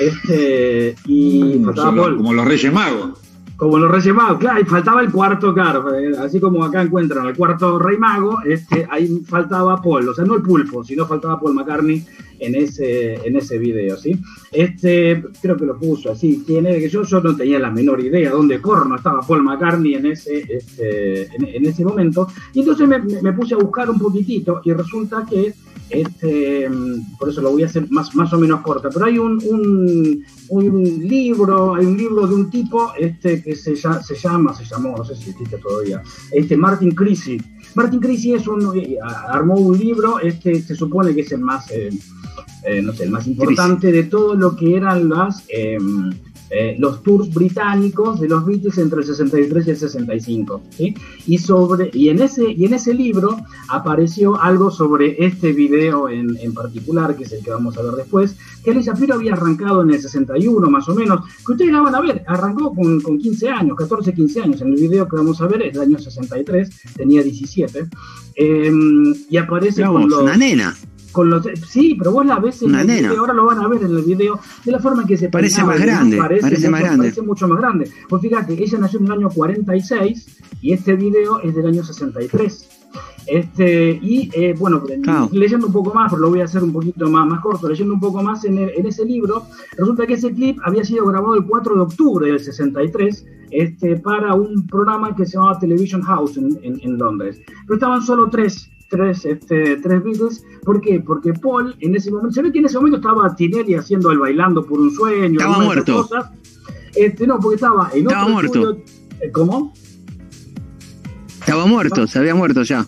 Speaker 5: Este, y
Speaker 2: Mm,
Speaker 5: faltaba Paul.
Speaker 2: como los Reyes Magos.
Speaker 5: Como los Reyes claro, y faltaba el cuarto, claro, eh, así como acá encuentran al cuarto Rey Mago, este, ahí faltaba Paul, o sea, no el pulpo, sino faltaba Paul McCartney en ese, en ese video, ¿sí? Este, creo que lo puso así, quién era, que yo, yo no tenía la menor idea dónde corno estaba Paul McCartney en ese, este, en, ese momento, y entonces me, puse a buscar un poquitito, y resulta que, este, por eso lo voy a hacer más, más o menos corta, pero hay un, un, libro, hay un libro de un tipo este, que se, se llama, se llamó, no sé si existe todavía, este Martin Crisi. Martin Crisi es un, eh, armó un libro, este, se supone que es el más, eh, eh, no sé, el más importante de todo lo que eran las, eh, eh, los tours británicos de los Beatles entre el 63 y el 65. ¿sí? Y, sobre, y, en ese, y en ese libro apareció algo sobre este video en, en particular, que es el que vamos a ver después, que Helen Shapiro había arrancado en el 61 más o menos, que ustedes la van a ver, arrancó con, con 15 años, 14, 15 años, en el video que vamos a ver es del año 63, tenía 17, eh, y aparece con los,
Speaker 6: una nena.
Speaker 5: Con los sí, pero vos la ves en el video, ahora lo van a ver en el video, de la forma en que se
Speaker 6: Parece más grande, parece más grande.
Speaker 5: parece mucho más grande. Pues fíjate, ella nació en el año 46 y este video es del año 63. Este, y eh, bueno,
Speaker 6: Claro.
Speaker 5: leyendo un poco más, pero lo voy a hacer un poquito más, más corto, leyendo un poco más en, el- en ese libro, resulta que ese clip había sido grabado el 4 de octubre del 63 este, para un programa que se llamaba Television House en, en- en Londres. Pero estaban solo tres, tres, este, tres Beatles. ¿Por qué? Porque Paul en ese momento, se ve que en ese momento estaba Tinelli haciendo el bailando por un sueño.
Speaker 6: Estaba muerto.
Speaker 5: cosas. Este, no, porque estaba en
Speaker 6: Estaba
Speaker 5: otro
Speaker 6: muerto.
Speaker 5: estudio- ¿Cómo?
Speaker 6: Estaba muerto, se había muerto ya.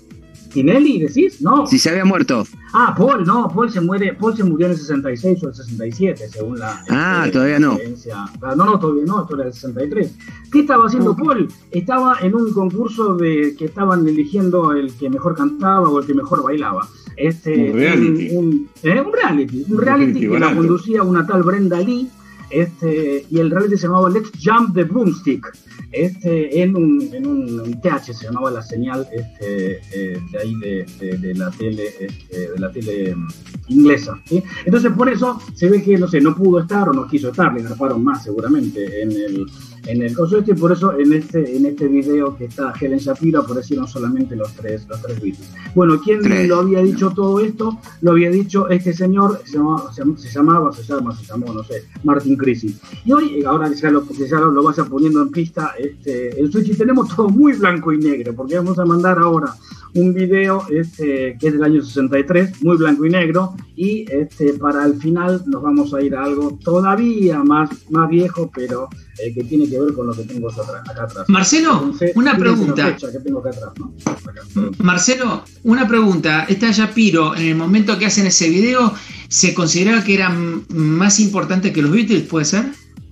Speaker 5: ¿Tinelli decís? No.
Speaker 6: Si se había muerto.
Speaker 5: Ah, Paul, no, Paul se muere, Paul se murió en el 66 o el 67, según la
Speaker 6: Ah,
Speaker 5: este,
Speaker 6: todavía no.
Speaker 5: Ah, No, no, todavía no, esto era el 63. ¿Qué estaba haciendo Paul? Estaba en un concurso de que estaban eligiendo el que mejor cantaba o el que mejor bailaba. Este,
Speaker 2: Un reality.
Speaker 5: Un, un- ¿eh? un reality, un reality
Speaker 2: reality
Speaker 5: que la conducía una tal Brenda Lee. Este, y el reality se llamaba Let's Jump the Broomstick. Este, en un, en un, TH se llamaba la señal este, eh, de ahí de, de- la tele, este, de la tele mm, inglesa. Entonces por eso se ve que no sé, no pudo estar o no quiso estar, le graparon más seguramente en el en el coso este, y por eso en este, en este video que está Helen Shapiro aparecieron solamente los tres, los tres Beatles. Bueno, ¿quién
Speaker 6: Tres.
Speaker 5: lo había dicho todo esto? Lo había dicho este señor, se llamaba, se, llam- se llamaba, se llama, se llamó, no sé, Martin Crisi. Y hoy, eh, ahora que ya lo, que ya lo, lo vaya poniendo en pista, este, el Switch y tenemos todo muy blanco y negro, porque vamos a mandar ahora un video este, que es del año 63, muy blanco y negro, y este, para el final nos vamos a ir a algo todavía más, más viejo, pero eh, que tiene que ver con lo que tengo acá atrás.
Speaker 3: Marcelo,
Speaker 5: Entonces,
Speaker 3: una pregunta.
Speaker 5: que tengo acá atrás, ¿no? Acá.
Speaker 3: Marcelo, una pregunta. Esta Yapiro, en el momento que hacen ese video, ¿se consideraba que era más importante que los Beatles? ¿Puede ser?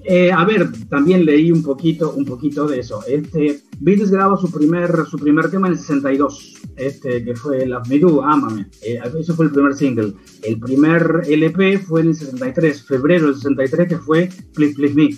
Speaker 5: Eh, a ver, también leí un poquito, un poquito de eso. Este, Beatles grabó su primer, su primer tema en el 62, este, que fue Love Me Do, Ámame. Eh, eso fue el primer single. El primer LP fue en el 63, febrero del 63, que fue Please Please Me.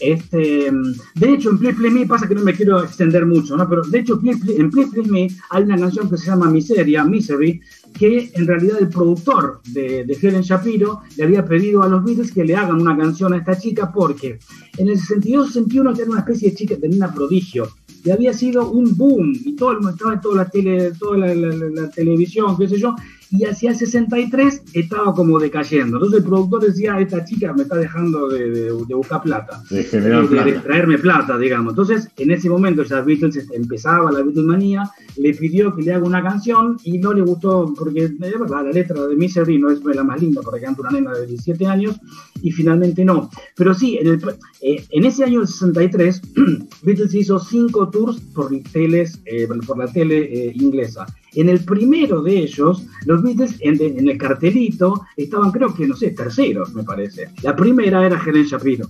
Speaker 5: Este, de hecho, en Please Please Me pasa que no me quiero extender mucho, ¿no? Pero de hecho, en Please Please Me hay una canción que se llama Miseria, Misery, que en realidad el productor de, Helen Shapiro le había pedido a los Beatles que le hagan una canción a esta chica porque en el 62-61 era una especie de chica, tenía una prodigio. Y había sido un boom y todo el estaba en toda la tele, toda la- la televisión, qué sé yo, y hacia el 63 estaba como decayendo. Entonces el productor decía, esta chica me está dejando de, de- de buscar plata
Speaker 2: De generar
Speaker 5: de, de
Speaker 2: plata.
Speaker 5: traerme plata, digamos. Entonces, en ese momento ya Beatles empezaba la Beatlemanía, le pidió que le haga una canción y no le gustó, porque es verdad, la letra de Misery no es la más linda para que cante una nena de 17 años, y finalmente no. Pero sí, en, el- eh, en ese año del 63, Beatles hizo cinco tours por, teles, eh, por la tele eh, inglesa. En el primero de ellos, los Beatles en, en el cartelito estaban, creo que, no sé, terceros, me parece. La primera era Helen Shapiro.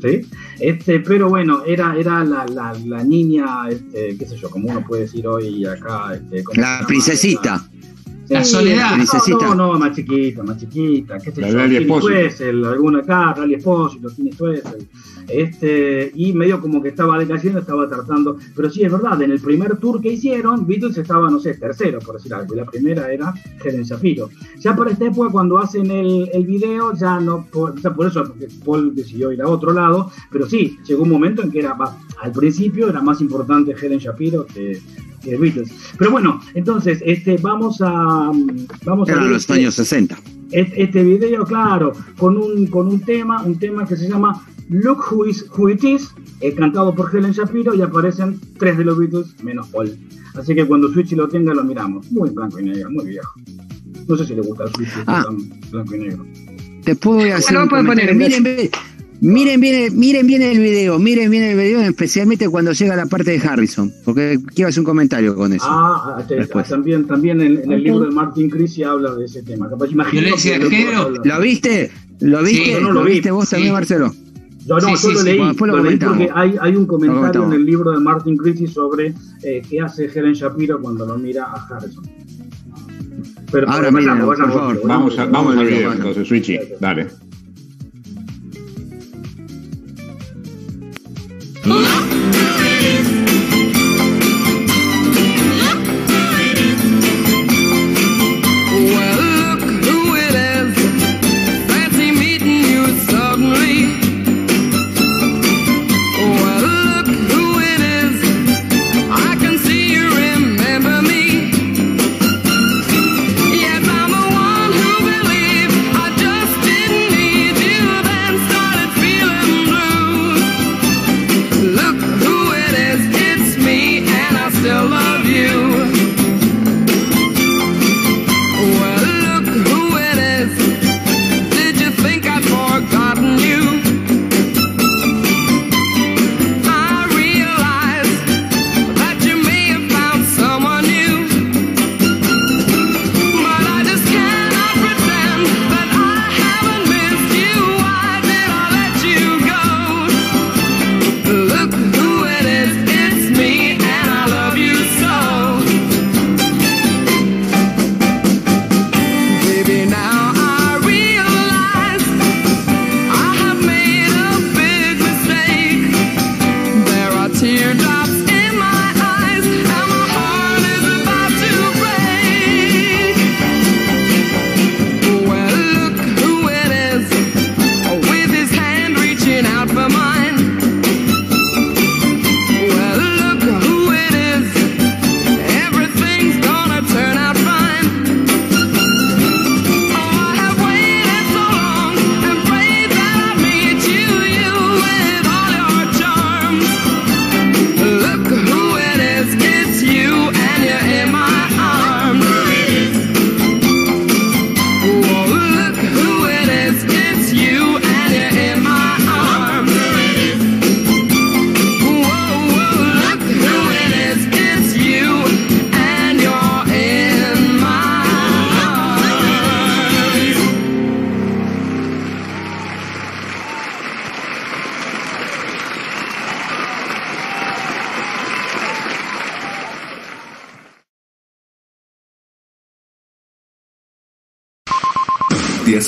Speaker 5: ¿sí? Este, pero bueno, era, era la, la, la niña, este, qué sé yo, como uno puede decir hoy acá. Este, ¿cómo se
Speaker 6: La princesita.
Speaker 3: La Soledad.
Speaker 5: No. No, no, más chiquita, más chiquita, qué sé
Speaker 2: La
Speaker 5: yo,
Speaker 2: Lali Espósito.
Speaker 5: Alguna acá, Rally Espósito, Tini Stoessel, este, y medio como que estaba decayendo, estaba tratando, pero sí es verdad, en el primer tour que hicieron, Beatles estaba, no sé, tercero, por decir algo, y la primera era Helen Shapiro. Ya para esta época, cuando hacen el, el video, ya no, por, ya por eso porque Paul decidió ir a otro lado, pero sí, llegó un momento en que era, al principio era más importante Helen Shapiro que, que Beatles. Pero bueno, entonces, este, vamos a, vamos a
Speaker 6: Eran
Speaker 5: ver
Speaker 6: los
Speaker 5: este-
Speaker 6: años 60.
Speaker 5: et- este video, claro, con un, con un tema, un tema que se llama Look Who, is, Who It Is, eh, cantado por Helen Shapiro, y aparecen tres de los Beatles menos Paul. Así que cuando Switch lo tenga lo miramos. Muy blanco y negro, muy viejo. No sé si le gusta el Switch,
Speaker 6: Ah.
Speaker 5: tan blanco y negro.
Speaker 6: Después voy a hacer
Speaker 4: Bueno,
Speaker 6: un
Speaker 4: poner
Speaker 6: Miren, ve, Miren bien, miren bien el video, miren bien el video, especialmente cuando llega la parte de Harrison, porque quiero hacer un comentario con eso.
Speaker 5: Ah, te-
Speaker 6: Después.
Speaker 5: también, también en, en el libro de Martin Crisi habla de ese tema. Capaz, imagino
Speaker 3: Violencia de género.
Speaker 6: ¿Lo viste? ¿Lo viste?
Speaker 3: Sí,
Speaker 5: no
Speaker 6: ¿Lo
Speaker 5: lo vi.
Speaker 6: viste vos
Speaker 3: Sí.
Speaker 6: también, Marcelo?
Speaker 5: Yo no,
Speaker 3: Sí,
Speaker 5: yo
Speaker 3: sí,
Speaker 5: lo
Speaker 3: sí,
Speaker 5: leí,
Speaker 6: lo
Speaker 5: lo leí porque hay, hay un comentario en el libro de Martin Crisi sobre eh, qué hace Helen Shapiro cuando lo mira a Harrison. Pero,
Speaker 6: Ahora
Speaker 5: vayamos,
Speaker 6: por favor.
Speaker 9: Vamos, a- vamos al
Speaker 6: Vamos,
Speaker 9: video entonces, Switchy. Dale.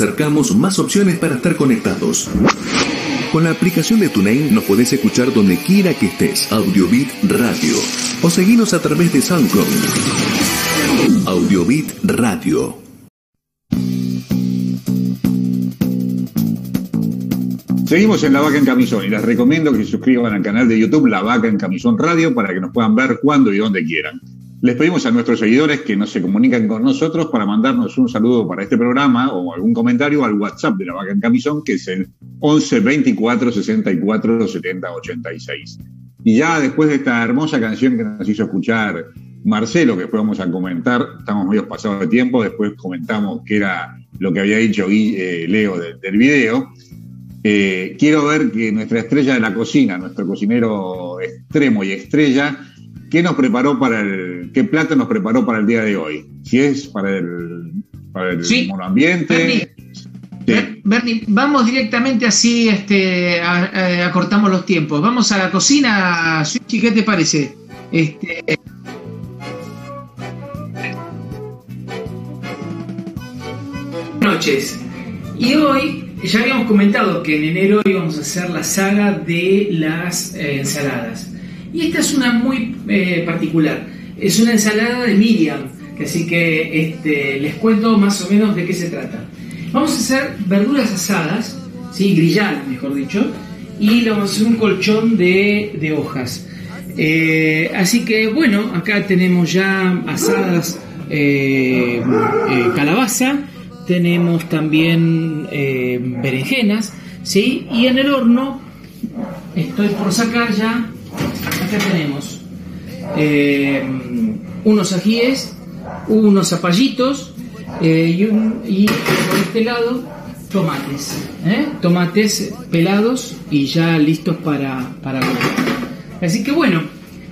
Speaker 1: Acercamos más opciones para estar conectados. Con la aplicación de TuneIn nos podés escuchar donde quiera que estés. Audiobit Radio. O seguinos a través de SoundCloud. Audiobit Radio.
Speaker 9: Seguimos en La Vaca en Camisón y les recomiendo que se suscriban al canal de YouTube La Vaca en Camisón Radio para que nos puedan ver cuando y donde quieran. Les pedimos a nuestros seguidores que nos se comuniquen con nosotros para mandarnos un saludo para este programa o algún comentario al WhatsApp de La Vaca en Camisón, que es el 11 24 64 70 86. Y ya después de esta hermosa canción que nos hizo escuchar Marcelo, que después vamos a comentar, estamos medio pasados de tiempo, después comentamos qué era lo que había dicho eh, Leo de- del video. Eh, quiero ver que nuestra estrella de la cocina, nuestro cocinero extremo y estrella, ¿qué nos preparó para el, qué plato nos preparó para el día de hoy? Si es para el, para el
Speaker 3: Sí.
Speaker 9: monoambiente. Sí.
Speaker 3: Ber- Bernie, vamos directamente así, este, a- a- acortamos los tiempos. Vamos a la cocina, Suchi, ¿qué te parece? Este, Buenas noches. Y hoy ya habíamos comentado que en enero íbamos a hacer la saga de las eh, ensaladas. Y esta es una muy eh, particular. Es una ensalada de Miriam, así que este, les cuento más o menos de qué se trata. Vamos a hacer verduras asadas, ¿sí? grilladas mejor dicho, y le vamos a hacer un colchón de, de hojas. Eh, así que bueno, acá tenemos ya asadas eh, calabaza, tenemos también berenjenas, ¿sí? y en el horno estoy por sacar ya, acá tenemos eh, unos ajíes, unos zapallitos eh, y, y por este lado tomates. ¿eh? Tomates pelados y ya listos para, para comer. Así que bueno,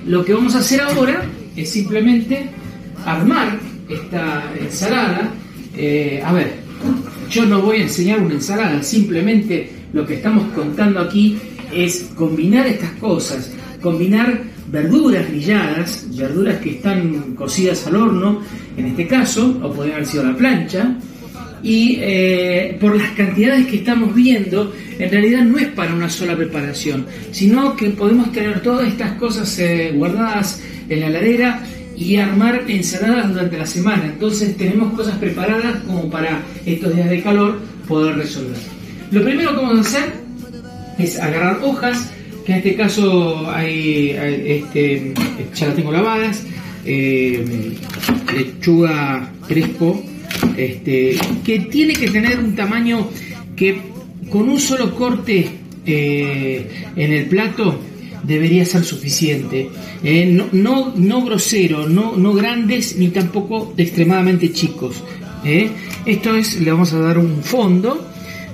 Speaker 3: lo que vamos a hacer ahora es simplemente armar esta ensalada. A ver, yo no voy a enseñar una ensalada, simplemente lo que estamos contando aquí es combinar estas cosas, combinar verduras grilladas, verduras que están cocidas al horno, en este caso, o podrían haber sido a la plancha, y eh, por las cantidades que estamos viendo, en realidad no es para una sola preparación, sino que podemos tener todas estas cosas eh, guardadas en la heladera y armar ensaladas durante la semana. Entonces tenemos cosas preparadas como para estos días de calor poder resolver. Lo primero que vamos a hacer es agarrar hojas, en este caso hay, este, ya las tengo lavadas, eh, lechuga crespo, este, que tiene que tener un tamaño que con un solo corte eh, en el plato debería ser suficiente. Eh, no, no, no grosero, no, no grandes ni tampoco extremadamente chicos. Esto es, le vamos a dar un fondo,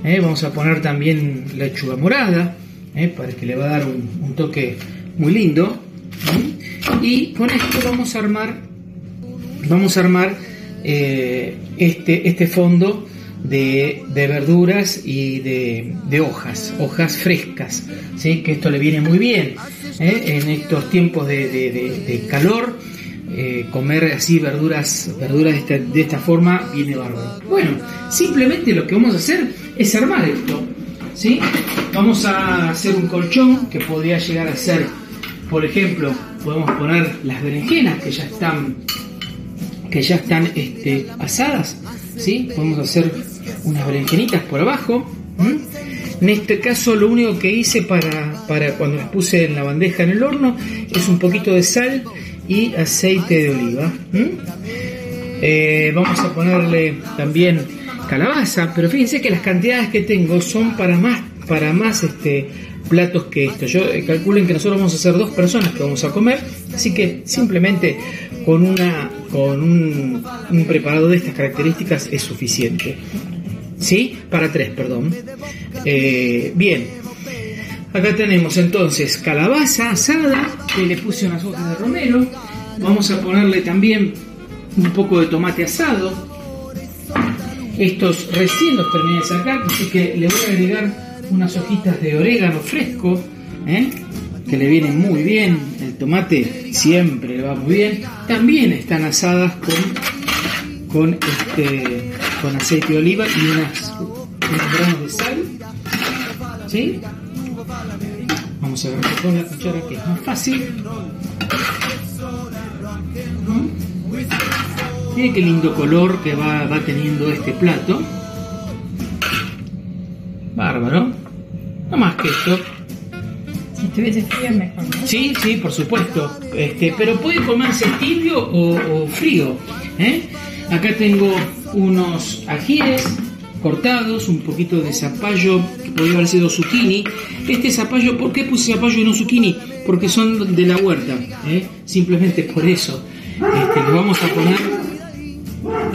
Speaker 3: vamos a poner también lechuga morada, eh, para que le va a dar un, toque muy lindo. ¿eh? Y con esto vamos a armar, vamos a armar eh, este, este fondo de, verduras y de, hojas, hojas frescas, ¿sí? que esto le viene muy bien en estos tiempos de, calor. comer así verduras, verduras de esta, de esta forma viene bárbaro. Bueno, simplemente lo que vamos a hacer es armar esto. ¿Sí? Vamos a hacer un colchón que podría llegar a ser, por ejemplo, podemos poner las berenjenas que ya están que ya están este, asadas, ¿sí? Podemos hacer unas berenjenitas por abajo. En este caso lo único que hice para, para cuando las puse en la bandeja en el horno es un poquito de sal y aceite de oliva. Eh, vamos a ponerle también calabaza, pero fíjense que las cantidades que tengo son para más, para más este, platos que esto. Yo eh, calculen que nosotros vamos a ser dos personas que vamos a comer, así que simplemente con una con un, preparado de estas características es suficiente. ¿Sí? Para tres, perdón. Eh, bien. Acá tenemos entonces calabaza asada, que le puse unas hojas de romero. Vamos a ponerle también un poco de tomate asado. Estos recién los terminé de sacar, así que le voy a agregar unas hojitas de orégano fresco, ¿eh? que le vienen muy bien. El tomate siempre le va muy bien. También están asadas con, con, este, con aceite de oliva y unas, unos de sal. ¿Sí? Vamos a ver con la cuchara que es más fácil. Miren qué lindo color que va, va teniendo este plato. Bárbaro. No más que esto.
Speaker 4: Si estuviese frío es mejor, ¿no?
Speaker 3: Sí, sí, por supuesto. Este, pero puede comerse tibio o, o frío. ¿eh? Acá tengo unos ajíes cortados, un poquito de zapallo, que podría haber sido zucchini. Este zapallo, ¿por qué puse zapallo y no zucchini? Porque son de la huerta. ¿eh? Simplemente por eso. Este, lo vamos a poner,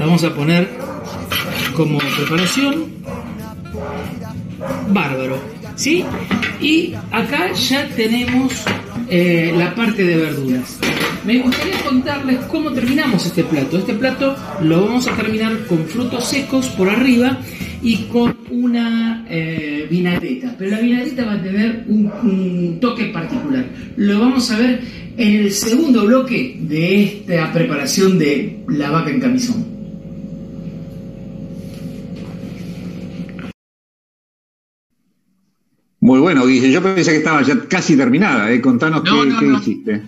Speaker 3: lo vamos a poner como preparación bárbaro, ¿sí? Y acá ya tenemos eh, la parte de verduras. Me gustaría contarles cómo terminamos este plato. Este plato lo vamos a terminar con frutos secos por arriba y con una eh, vinagreta. Pero la vinagreta va a tener un toque particular. Lo vamos a ver en el segundo bloque de esta preparación de la vaca en camisón.
Speaker 2: Muy bueno, Guille. Yo pensé que estaba ya casi terminada. ¿eh? Contanos
Speaker 3: No,
Speaker 2: qué,
Speaker 3: no,
Speaker 2: qué
Speaker 3: no.
Speaker 2: hiciste.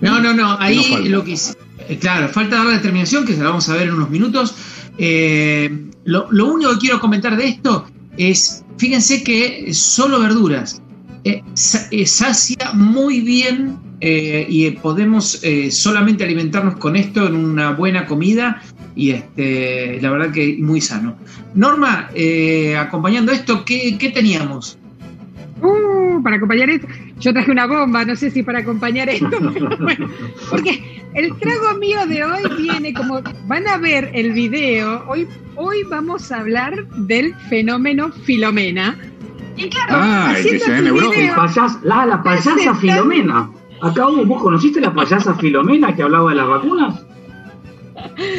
Speaker 3: No, no, no, ahí
Speaker 2: falta?
Speaker 3: lo que hice- eh, claro, falta dar la determinación, que se la vamos a ver en unos minutos. Eh, lo, lo único que quiero comentar de esto es, fíjense que solo verduras eh, sa- sacia muy bien eh, y podemos solamente alimentarnos con esto en una buena comida y este, la verdad que muy sano. Norma, acompañando esto, ¿qué, qué teníamos?
Speaker 4: Uh, para acompañar esto, yo traje una bomba, no sé si para acompañar esto, pero bueno, porque el trago mío de hoy viene como van a ver el video. Hoy, hoy vamos a hablar del fenómeno Filomena. Y claro,
Speaker 2: Ah, que
Speaker 4: haciendo
Speaker 2: se en
Speaker 4: este
Speaker 2: Europa.
Speaker 5: El
Speaker 4: video-
Speaker 5: payas- la, la payasa Filomena. Acá vos, vos conociste la payasa Filomena que hablaba de las vacunas.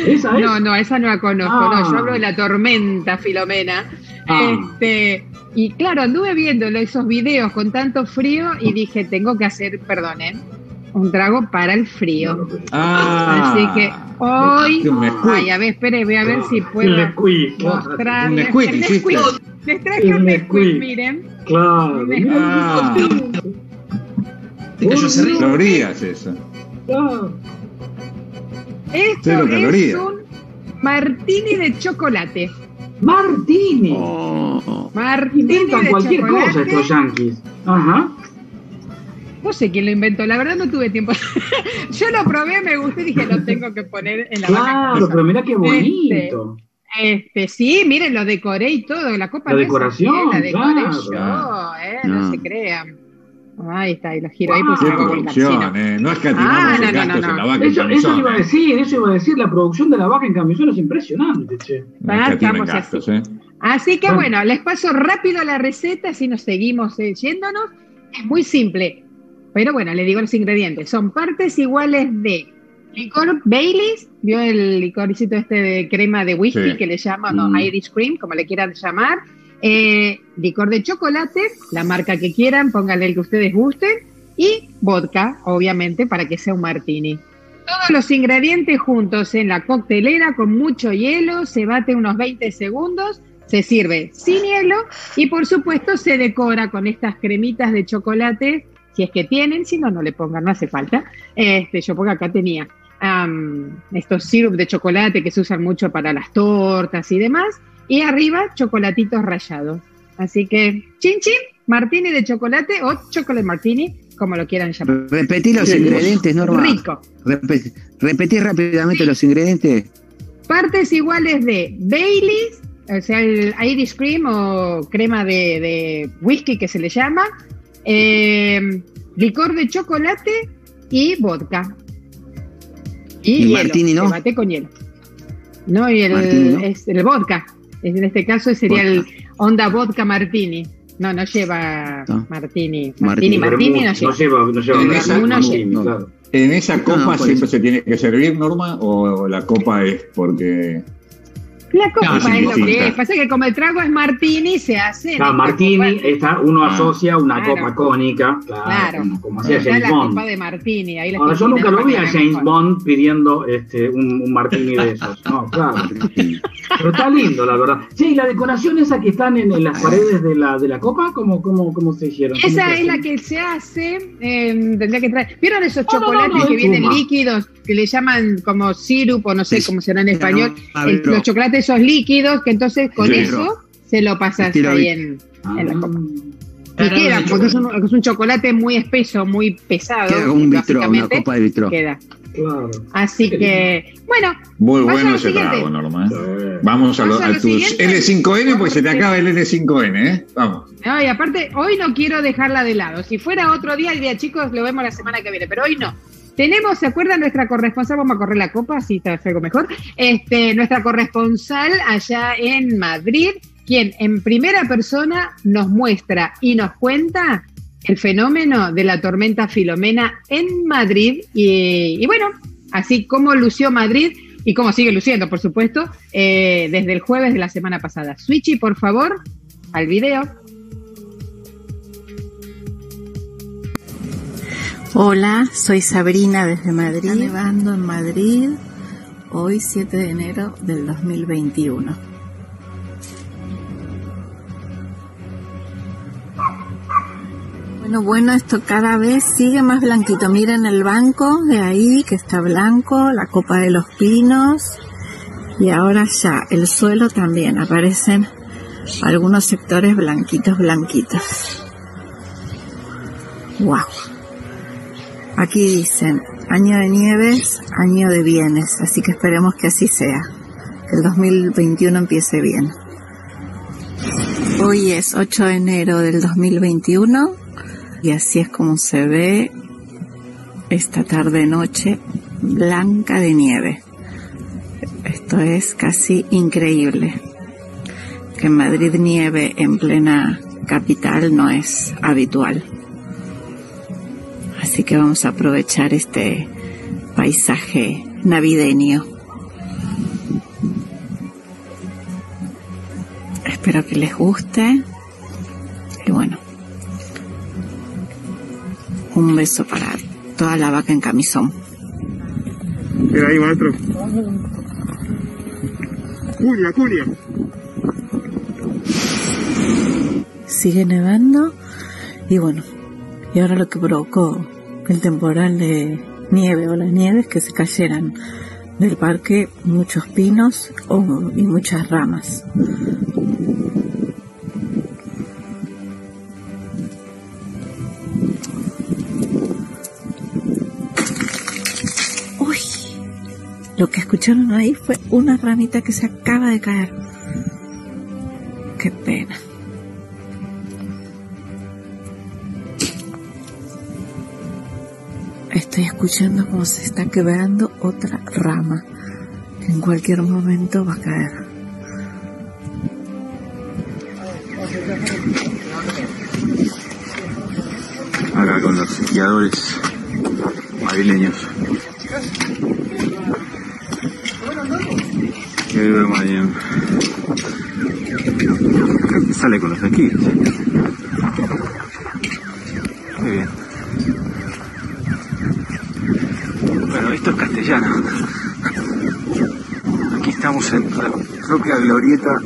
Speaker 5: ¿Esa es?
Speaker 4: No, no, esa no la conozco,
Speaker 5: Ah.
Speaker 4: no, yo hablo de la tormenta Filomena.
Speaker 5: Ah.
Speaker 4: Este, y claro, anduve viendo esos videos con tanto frío y dije, tengo que hacer, perdonen, un trago para el frío.
Speaker 2: Ah,
Speaker 4: Así que hoy, ay, a ver, espere, voy a ver si puedo.
Speaker 5: Nesquik.
Speaker 4: Les traje un Nesquik, miren.
Speaker 5: Claro.
Speaker 2: Ah, calorías eso.
Speaker 5: Claro.
Speaker 4: Esto
Speaker 2: Cero
Speaker 4: es
Speaker 2: calorías.
Speaker 4: un martini de chocolate.
Speaker 5: Martini.
Speaker 6: Oh,
Speaker 4: Martini
Speaker 5: Inventan cualquier cosa estos yanquis. Ajá.
Speaker 4: No sé quién lo inventó, la verdad no tuve tiempo. Yo lo probé, me gustó y dije, lo tengo que poner en la
Speaker 5: Claro,
Speaker 4: vaca.
Speaker 5: pero mirá qué bonito.
Speaker 4: Este, sí, miren, lo decoré y todo, la copa
Speaker 5: La
Speaker 4: no es
Speaker 5: decoración,
Speaker 4: así, la decoré
Speaker 5: claro.
Speaker 4: yo, eh, no.
Speaker 6: No.
Speaker 4: se crean. Ahí está, y lo giro ahí pues
Speaker 2: producción, eh. No escatimamos
Speaker 4: Ah,
Speaker 2: en
Speaker 4: no, no,
Speaker 2: gastos
Speaker 4: no,
Speaker 2: en la vaca en
Speaker 5: Eso, eso
Speaker 2: camisón.
Speaker 5: iba a decir, eso iba a decir, la producción de la vaca en camisón es impresionante, che.
Speaker 2: No
Speaker 4: Ah,
Speaker 2: escatimen
Speaker 4: estamos
Speaker 2: gastos,
Speaker 4: así.
Speaker 2: eh.
Speaker 4: Así que
Speaker 5: Bueno.
Speaker 4: bueno, les paso rápido la receta, así nos seguimos eh, yéndonos. Es muy simple, pero bueno, les digo los ingredientes. Son partes iguales de licor Baileys, vio el licorcito este de crema de whisky
Speaker 2: Sí.
Speaker 4: que le llaman, no,
Speaker 5: Mm.
Speaker 4: Irish Cream, como le quieran llamar. Eh, licor de chocolate, la marca que quieran, pónganle el que ustedes gusten. Y vodka, obviamente, para que sea un martini. Todos los ingredientes juntos en la coctelera con mucho hielo, se bate unos 20 segundos, se sirve sin hielo y por supuesto se decora con estas cremitas de chocolate, si es que tienen, si no, no le pongan, no hace falta. Este, yo porque acá tenía estos sirup de chocolate que se usan mucho para las tortas y demás, y arriba chocolatitos rallados. Así que, chin chin, martini de chocolate o chocolate martini, como lo quieran llamar.
Speaker 6: repetí los
Speaker 5: Sí,
Speaker 6: ingredientes, Norma.
Speaker 4: Rico.
Speaker 6: Repe- repetí rápidamente los ingredientes.
Speaker 4: Partes iguales de Baileys, o sea, el Irish Cream o crema de, de whisky que se le llama, eh, licor de chocolate y vodka. Y,
Speaker 6: ¿Y
Speaker 4: hielo,
Speaker 6: martini no?
Speaker 4: se bate con hielo. No, y el,
Speaker 6: Martini no.
Speaker 4: es el vodka. Es- En este caso sería el onda vodka martini. No, no lleva
Speaker 6: No.
Speaker 4: martini.
Speaker 6: Martini.
Speaker 4: Martini, martini no
Speaker 5: no
Speaker 4: lleva.
Speaker 5: lleva, no lleva
Speaker 2: En esa-
Speaker 5: Martini,
Speaker 6: lleva.
Speaker 5: claro.
Speaker 2: ¿En esa copa
Speaker 6: por
Speaker 2: siempre
Speaker 6: eso.
Speaker 2: se tiene que servir, Norma? ¿O la copa es porque.?
Speaker 4: La copa
Speaker 3: No,
Speaker 4: es lo que es. Pasa que como el trago es martini, se hace.
Speaker 5: Claro,
Speaker 4: esta
Speaker 5: Martini,
Speaker 4: copa.
Speaker 5: está, uno
Speaker 2: Ah.
Speaker 5: asocia una
Speaker 4: Claro.
Speaker 5: copa cónica, claro,
Speaker 4: Claro.
Speaker 5: como, hacía James
Speaker 4: la
Speaker 5: Bond.
Speaker 4: copa de martini. Ahí la
Speaker 5: Ahora,
Speaker 4: estoy
Speaker 5: yo nunca lo vi a James
Speaker 4: mejor.
Speaker 5: Bond pidiendo este, un, un martini de esos. No, claro. Pero está lindo, la verdad. Sí, y la decoración esa que están en, en las paredes de la, de la copa, ¿cómo, cómo, cómo se hicieron? ¿Cómo
Speaker 4: Esa es la que se hace, eh, tendría que traer. ¿Vieron esos
Speaker 5: No, no, no,
Speaker 4: chocolates
Speaker 5: no,
Speaker 4: que vienen
Speaker 5: espuma.
Speaker 4: líquidos, que le llaman como sirup o no sé
Speaker 6: Sí,
Speaker 4: cómo será en español?
Speaker 6: no,
Speaker 4: El-
Speaker 6: pero-
Speaker 4: los chocolates esos líquidos, que entonces con eso se lo pasas ahí en,
Speaker 5: Ah.
Speaker 4: en la copa. Y queda, porque es un,
Speaker 3: chocolate.
Speaker 4: es un chocolate muy espeso, muy pesado.
Speaker 6: Queda como un vitró, una copa de vitró.
Speaker 4: Queda.
Speaker 5: Claro.
Speaker 4: Así que, bueno,
Speaker 2: Muy bueno ese trago, Norma. ¿eh? Vamos a, lo-
Speaker 4: Vamos a
Speaker 2: a
Speaker 4: lo
Speaker 2: tus
Speaker 4: siguiente.
Speaker 2: L5N, porque se te acaba el L5N, ¿eh? Vamos.
Speaker 4: No, y aparte, hoy no quiero dejarla de lado. Si fuera otro día, diría, chicos, lo vemos la semana que viene, pero hoy no. Tenemos, ¿se acuerdan nuestra corresponsal? Vamos a correr la copa, así está algo mejor. Este, nuestra corresponsal allá en Madrid, quien en primera persona nos muestra y nos cuenta el fenómeno de la tormenta Filomena en Madrid. Y, y bueno, así como lució Madrid y cómo sigue luciendo, por supuesto, eh, desde el jueves de la semana pasada. Switchy, por favor, al video.
Speaker 10: Hola, soy Sabrina desde Madrid. Está nevando en Madrid hoy 7 de enero del 2021. Bueno, bueno, esto cada vez sigue más blanquito. Miren el banco de ahí que está blanco, la copa de los pinos y ahora ya el suelo también aparecen algunos sectores blanquitos, blanquitos. Wow. Aquí dicen, año de nieves, año de bienes, así que esperemos que así sea, que el 2021 empiece bien. Hoy es 8 de enero del 2021 y así es como se ve esta tarde noche blanca de nieve. Esto es casi increíble. Que en Madrid nieve en plena capital no es habitual. Así que vamos a aprovechar este paisaje navideño. Espero que les guste. Y bueno, un beso para toda la vaca en camisón.
Speaker 11: Mira ahí, maestro. Culia, culia.
Speaker 10: Sigue nevando y bueno, y ahora lo que provocó el temporal de nieve o las nieves que se cayeran del parque muchos pinos y muchas ramas. Lo que escucharon ahí fue una ramita que se acaba de caer. Qué pena. Estoy escuchando cómo se está quebrando otra rama. En cualquier momento va a caer.
Speaker 11: Acá con los esquiadores madrileños. Sale con los esquís. Muy bien. Bueno, esto es castellano. Aquí estamos en la propia glorieta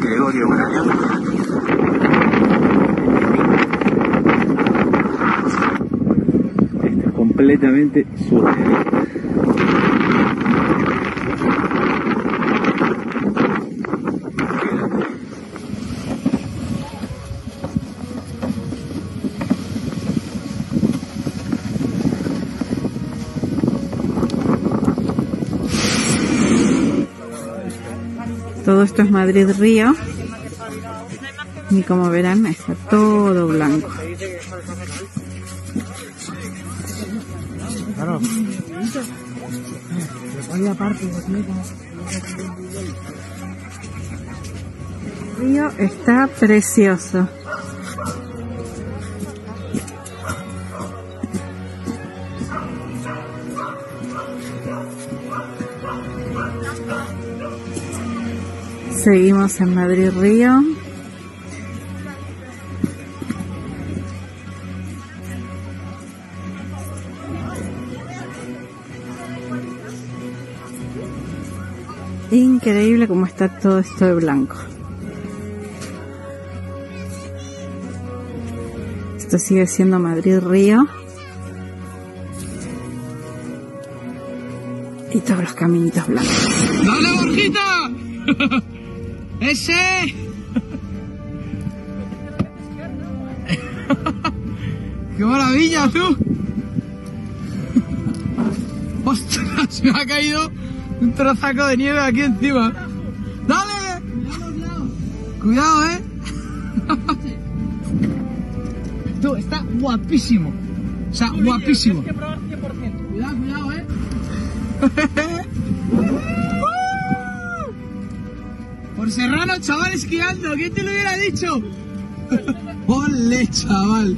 Speaker 11: Gregorio Marañón. Está completamente surrealista.
Speaker 10: Esto es Madrid Río. Y como verán, está todo blanco. Río está precioso. Seguimos en Madrid Río. Increíble cómo está todo esto de blanco. Esto sigue siendo Madrid Río. Y todos los caminitos blancos.
Speaker 12: ¡Dale, Borjita! ¡Ese! ¡Qué maravilla, tú! ¡Ostras! Me ha caído un trozaco de nieve aquí encima. ¡Dale! Cuidado, eh. Tú, está guapísimo. O sea, guapísimo. Cuidado, cuidado, eh. Por Serrano, chaval, esquiando. ¿Quién te lo hubiera dicho? ¡Ole, chaval!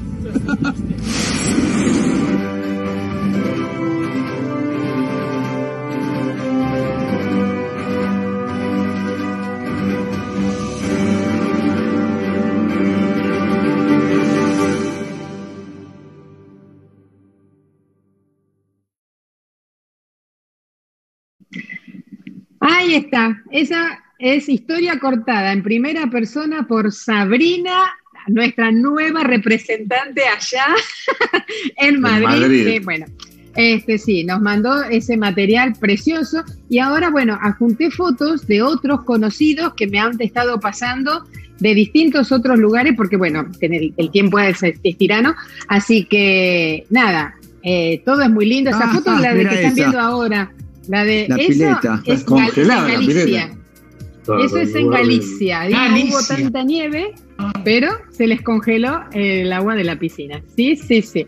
Speaker 4: Ahí está. Esa es historia cortada en primera persona por Sabrina, nuestra nueva representante allá en Madrid.
Speaker 2: Madrid.
Speaker 4: que, bueno, este sí, nos mandó ese material precioso y ahora, bueno, adjunté fotos de otros conocidos que me han estado pasando de distintos otros lugares, porque bueno, el, el tiempo es, es tirano, así que nada, eh, todo es muy lindo. Esa
Speaker 6: Ah,
Speaker 4: foto es la de que están
Speaker 6: esa.
Speaker 4: viendo ahora. La de
Speaker 6: La
Speaker 4: eso
Speaker 6: pileta.
Speaker 4: es
Speaker 2: Congelada la
Speaker 4: Galicia.
Speaker 2: pileta.
Speaker 4: Eso es en Galicia. No hubo tanta nieve, pero se les congeló el agua de la piscina. Sí, sí, sí.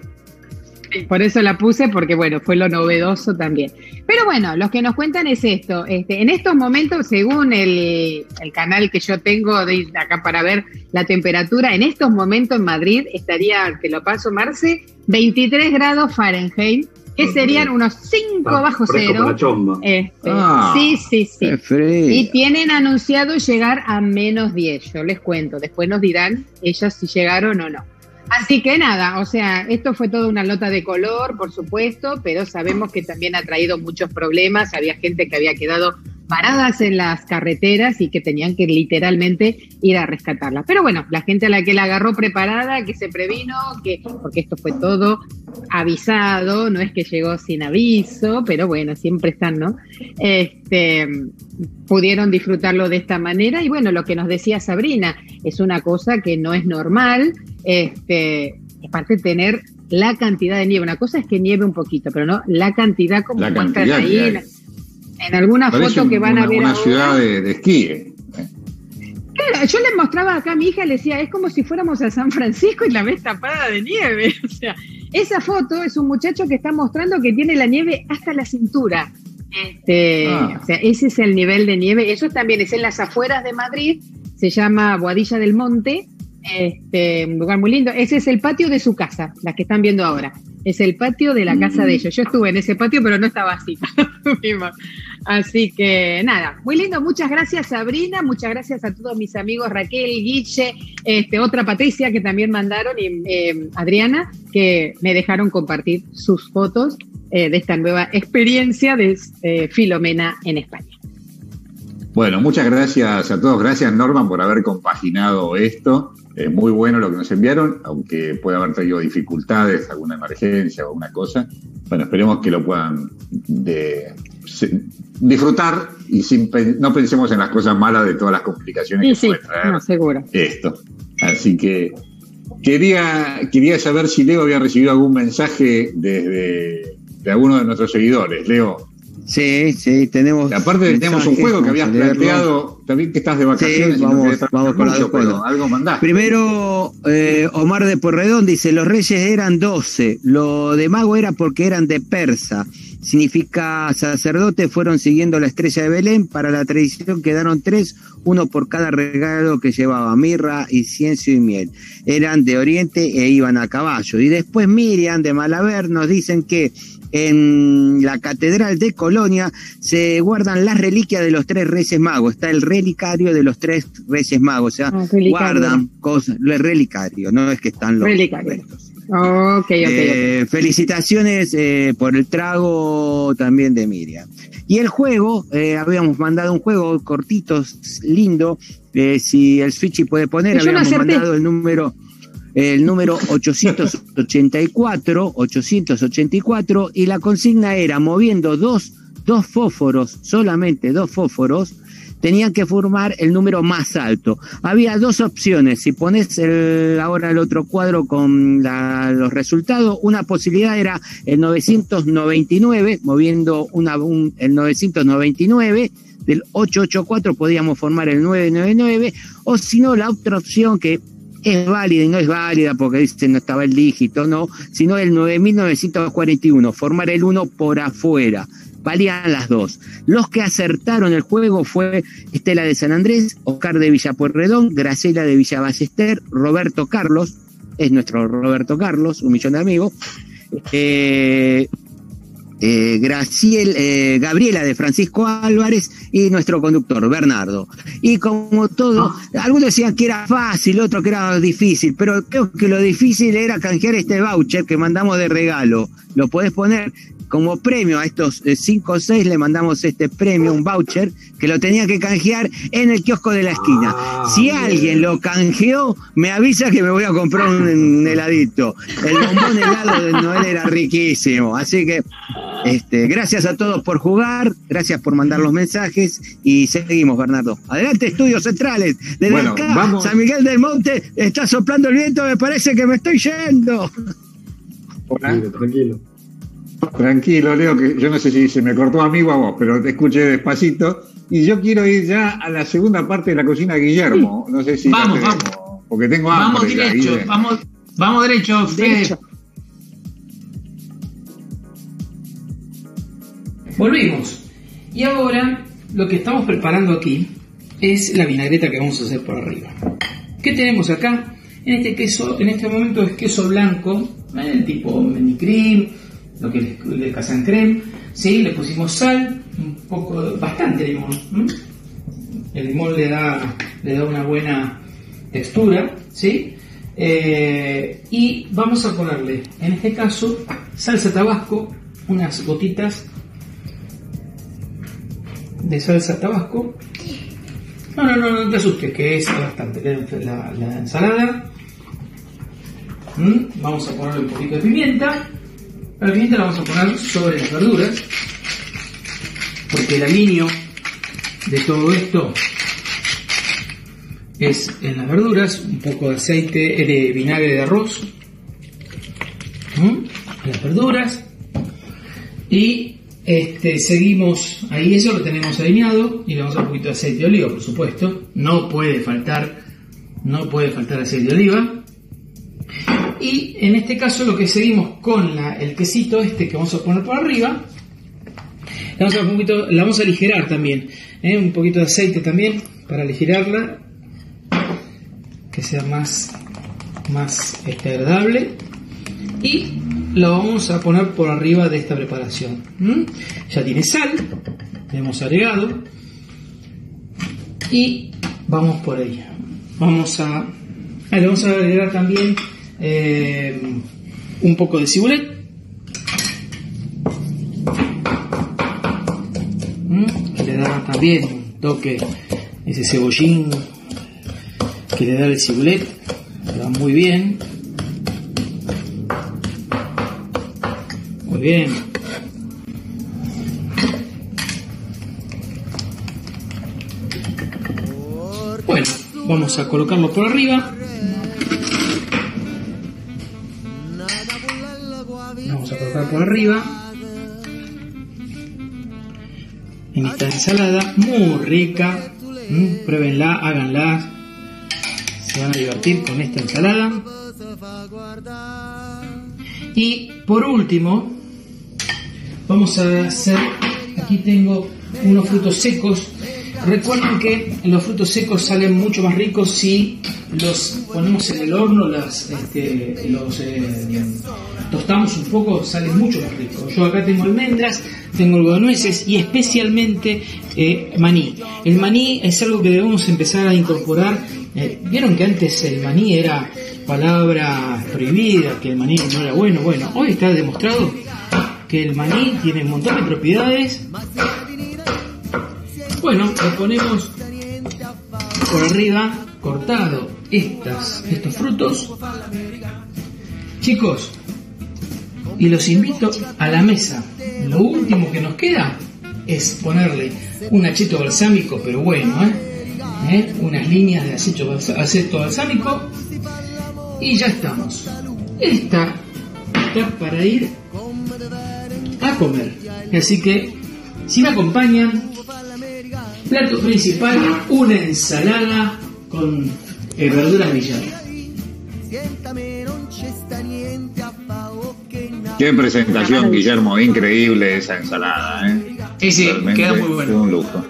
Speaker 4: Por eso la puse, porque bueno, fue lo novedoso también. Pero bueno, los que nos cuentan es esto. Este, en estos momentos, según el, el canal que yo tengo de acá para ver la temperatura, en estos momentos en Madrid estaría, te lo paso, Marce, 23 grados Fahrenheit, que serían unos 5
Speaker 5: Ah,
Speaker 4: bajo cero. Este,
Speaker 2: Ah.
Speaker 4: sí, sí, sí. Y tienen anunciado llegar a menos 10, yo les cuento. Después nos dirán ellas si llegaron o no. Así que nada, o sea, esto fue toda una nota de color, por supuesto, pero sabemos que también ha traído muchos problemas. Había gente que había quedado paradas en las carreteras y que tenían que literalmente ir a rescatarla. Pero bueno, la gente a la que la agarró preparada, que se previno, que porque esto fue todo avisado, no es que llegó sin aviso, pero bueno, siempre están, ¿no? Este, pudieron disfrutarlo de esta manera y bueno, lo que nos decía Sabrina, es una cosa que no es normal, este, aparte de tener la cantidad de nieve, una cosa es que nieve un poquito, pero no la cantidad como muestran ahí en, alguna
Speaker 2: Parece
Speaker 4: foto que van
Speaker 2: una,
Speaker 4: a ver
Speaker 2: una
Speaker 4: ahora.
Speaker 2: ciudad de, de esquí. eh.
Speaker 4: Claro, yo le mostraba acá a mi hija, le decía, es como si fuéramos a San Francisco y la ves tapada de nieve. O sea, esa foto es un muchacho que está mostrando que tiene la nieve hasta la cintura. Este,
Speaker 2: Ah.
Speaker 4: O sea, ese es el nivel de nieve. Eso también es en las afueras de Madrid, se llama Boadilla del Monte, este, un lugar muy lindo. Ese es el patio de su casa, la que están viendo ahora. Es el patio de la casa de ellos. Yo estuve en ese patio, pero no estaba así. Así que nada, muy lindo. Muchas gracias Sabrina, muchas gracias a todos mis amigos Raquel, Guiche, este, otra Patricia que también mandaron y eh, Adriana que me dejaron compartir sus fotos eh, de esta nueva experiencia de eh, Filomena en España.
Speaker 2: Bueno, muchas gracias a todos. Gracias, Norman, por haber compaginado esto. Es muy bueno lo que nos enviaron, aunque puede haber traído dificultades, alguna emergencia o alguna cosa. Bueno, esperemos que lo puedan de- se- disfrutar y sin, no pensemos en las cosas malas de todas las complicaciones
Speaker 4: Sí,
Speaker 2: que
Speaker 4: sí,
Speaker 2: puede traer
Speaker 4: no, seguro.
Speaker 2: esto. Así que quería, quería saber si Leo había recibido algún mensaje desde de alguno de nuestros seguidores. Leo,
Speaker 6: Sí, sí, tenemos.
Speaker 2: aparte tenemos un juego que habías planteado, también que estás de vacaciones.
Speaker 6: Sí,
Speaker 2: y no
Speaker 6: vamos- vamos con
Speaker 2: mucho, pero algo mandaste.
Speaker 6: Primero, eh, Omar de Porredón dice, los reyes eran doce, lo de mago era porque eran de persa, significa sacerdotes fueron siguiendo la estrella de Belén, para la tradición quedaron tres, uno por cada regalo que llevaba, mirra, incienso y miel, eran de oriente e iban a caballo. Y después Miriam de Malaber nos dicen que en la catedral de Colonia se guardan las reliquias de los tres reyes magos. Está el relicario de los tres reyes magos. O sea,
Speaker 4: Ah,
Speaker 6: guardan cosas. Lo relicario, no es que están los
Speaker 4: Relicario.
Speaker 6: restos.
Speaker 4: Ok, ok,
Speaker 6: Eh, felicitaciones eh, por el trago también de Miriam. Y el juego, eh, habíamos mandado un juego cortito, lindo. si el Switchy puede poner,
Speaker 4: Yo
Speaker 6: habíamos mandado el número el número 884, 884, y la consigna era moviendo dos, dos fósforos, solamente dos fósforos, tenían que formar el número más alto. Había dos opciones, si pones ahora el otro cuadro con los resultados, una posibilidad era el 999, moviendo el 999, del 884 podíamos formar el 999, o si no, la otra opción que es válida y no es válida porque dice no estaba el dígito, no, sino el 9941, formar el 1 por afuera. Valían las dos. Los que acertaron el juego fue Estela de San Andrés, Oscar de Villapuerredón, Graciela de Villa Ballester, Roberto Carlos, es nuestro Roberto Carlos, un millón de amigos, eh, eh, eh, Gabriela de Francisco Álvarez y nuestro conductor, Bernardo. Y como todo, algunos decían que era fácil, otros que era difícil, pero creo que lo difícil era canjear este voucher que mandamos de regalo. Lo podés poner como premio a estos 5 o 6, le mandamos este premio, un voucher, que lo tenía que canjear en el kiosco de la esquina. si alguien lo canjeó, me avisa que me voy a comprar un, un heladito. El bombón helado de Noel era riquísimo. Así que este, gracias a todos por jugar, gracias por mandar los mensajes y seguimos, Bernardo. Adelante, estudios centrales. Desde
Speaker 2: Bueno,
Speaker 6: acá,
Speaker 2: vamos.
Speaker 6: San Miguel del Monte, está soplando el viento, me parece que me estoy yendo.
Speaker 5: Tranquilo, tranquilo.
Speaker 2: Tranquilo, Leo, que yo no sé si se me cortó amigo a vos, pero te escuché despacito. Y yo quiero ir ya a la segunda parte de la cocina, Guillermo. No sé si.
Speaker 3: Vamos,
Speaker 2: tenemos, Porque tengo
Speaker 3: Vamos
Speaker 2: hambre. ya,
Speaker 3: derecho, vamos, vamos derecho, Fede.
Speaker 4: Derecho.
Speaker 3: Volvimos. Y ahora lo que estamos preparando aquí es la vinagreta que vamos a hacer por arriba. ¿Qué tenemos acá? En este queso, en este momento es queso blanco, eh, tipo mini cream, lo que es el creme, ¿sí? Le pusimos sal, un poco, bastante limón. El limón le da, le da una buena textura, ¿sí? Eh, y vamos a ponerle, en este caso, salsa tabasco, unas gotitas de salsa tabasco. No, no, no, no te asustes, que es bastante. La, la ensalada. Vamos a ponerle un poquito de pimienta. La pimienta la vamos a poner sobre las verduras. Porque el aliño de todo esto es en las verduras, un poco de aceite, eh, de vinagre de arroz, ¿Mm? las verduras, y este, seguimos ahí, eso lo tenemos alineado, y le vamos a un poquito de aceite de oliva, por supuesto, no puede faltar, no puede faltar aceite de oliva, en este caso lo que seguimos con la- el quesito este que vamos a poner por arriba, le vamos a, un poquito, la vamos a aligerar también, ¿eh? un poquito de aceite también para aligerarla, que sea más, más agradable. Y lo vamos a poner por arriba de esta preparación. Ya tiene sal, le hemos agregado. Y vamos por ahí. Vamos a, ah, vamos a agregar también eh, un poco de cibulet. ¿m? Que le da también un toque, ese cebollín que le da el cibulet, le va muy bien. Muy bien. Bueno, vamos a colocarlo por arriba. Arriba. En esta ensalada muy rica. Mm, Pruébenla, háganla. Se van a divertir con esta ensalada. Y por último, vamos a hacer, aquí tengo unos frutos secos. Recuerden que los frutos secos salen mucho más ricos si los ponemos en el horno, las, este, los eh, tostamos un poco, salen mucho más ricos. Yo acá tengo almendras, tengo algo de nueces y especialmente eh, maní. El maní es algo que debemos empezar a incorporar. Eh, Vieron que antes el maní era palabra prohibida, que el maní no era bueno. Bueno, hoy está demostrado que el maní tiene un montón de propiedades. Bueno, le ponemos por arriba cortado estas, estos frutos. Chicos, y los invito a la mesa. Lo último que nos queda es ponerle un acheto balsámico, pero bueno, ¿eh? ¿Eh? unas líneas de balsa- aceto balsámico y ya estamos. Esta está para ir a comer. Así que, si me acompañan, plato principal, una ensalada con eh, verduras villanas.
Speaker 2: Qué presentación, Guillermo, increíble esa ensalada, ¿eh?
Speaker 3: Sí, sí,
Speaker 2: Realmente
Speaker 3: queda muy bueno.
Speaker 2: Un lujo.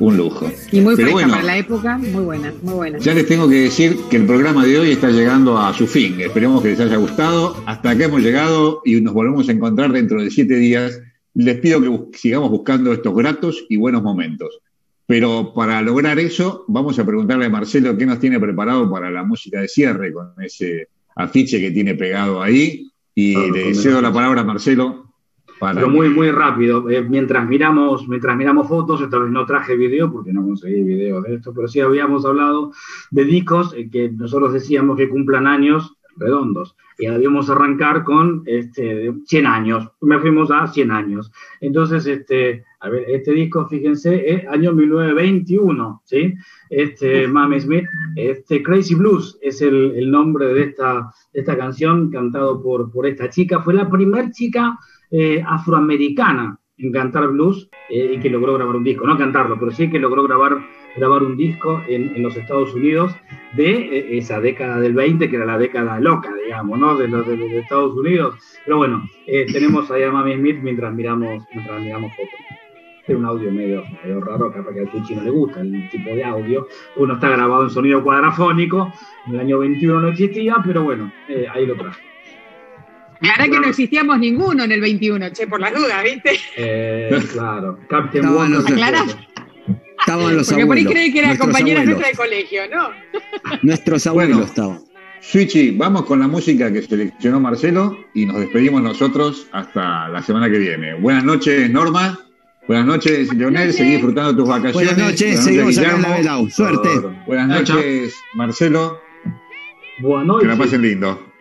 Speaker 2: Un lujo.
Speaker 4: Y muy
Speaker 2: Pero
Speaker 4: fresca
Speaker 2: bueno,
Speaker 4: para la época, muy buena, muy buena.
Speaker 2: ya les tengo que decir que el programa de hoy está llegando a su fin. Esperemos que les haya gustado. Hasta acá hemos llegado y nos volvemos a encontrar dentro de siete días. Les pido que bus- sigamos buscando estos gratos y buenos momentos. Pero para lograr eso, vamos a preguntarle a Marcelo qué nos tiene preparado para la música de cierre con ese afiche que tiene pegado ahí. Y
Speaker 5: Claro,
Speaker 2: le cedo la palabra a Marcelo para
Speaker 5: Pero muy, muy rápido. Eh, mientras miramos, mientras miramos fotos, esta vez no traje video porque no conseguí video de esto, pero sí habíamos hablado de discos eh, que nosotros decíamos que cumplan años redondos. Y debíamos arrancar con este, 100 años. Me fuimos a 100 años. Entonces, este, a ver, este disco, fíjense, es año 1921, ¿sí? Este, Mami Smith, este, Crazy Blues es el, el nombre de esta, de esta canción cantado por, por esta chica. Fue la primer chica eh, afroamericana en cantar blues eh, y que logró grabar un disco. No cantarlo, pero sí que logró grabar grabar un disco en, en los Estados Unidos de eh, esa década del 20, que era la década loca, digamos, ¿no? De los de, de Estados Unidos. Pero bueno, eh, tenemos ahí a Mami Smith mientras miramos, mientras miramos fotos. Es un audio medio, medio raro, capaz que al Tucci no le gusta el tipo de audio. Uno está grabado en sonido cuadrafónico, en el año 21 no existía, pero bueno, eh, ahí lo traje.
Speaker 4: La verdad que no existíamos ninguno en el 21, che, por las dudas, ¿viste?
Speaker 5: Eh, claro, Captain Wonder.
Speaker 6: los-
Speaker 4: Aclará.
Speaker 6: Estaban los
Speaker 4: Porque por ahí
Speaker 6: abuelos.
Speaker 4: creen que eran
Speaker 6: nuestros
Speaker 4: compañeras
Speaker 6: abuelos.
Speaker 4: nuestras de colegio, ¿no?
Speaker 6: Nuestros abuelos
Speaker 2: Bueno.
Speaker 6: estaban.
Speaker 2: Switchy, vamos con la música que seleccionó Marcelo y nos despedimos nosotros hasta la semana que viene. Buenas noches, Norma. Buenas noches, Leonel.
Speaker 4: noches.
Speaker 2: Seguí disfrutando tus vacaciones.
Speaker 6: Buenas noches, seguimos acá en la. Velau. Suerte.
Speaker 2: Buenas noches, Marcelo.
Speaker 5: Buenas
Speaker 2: Que la
Speaker 5: noches.
Speaker 2: pasen lindo.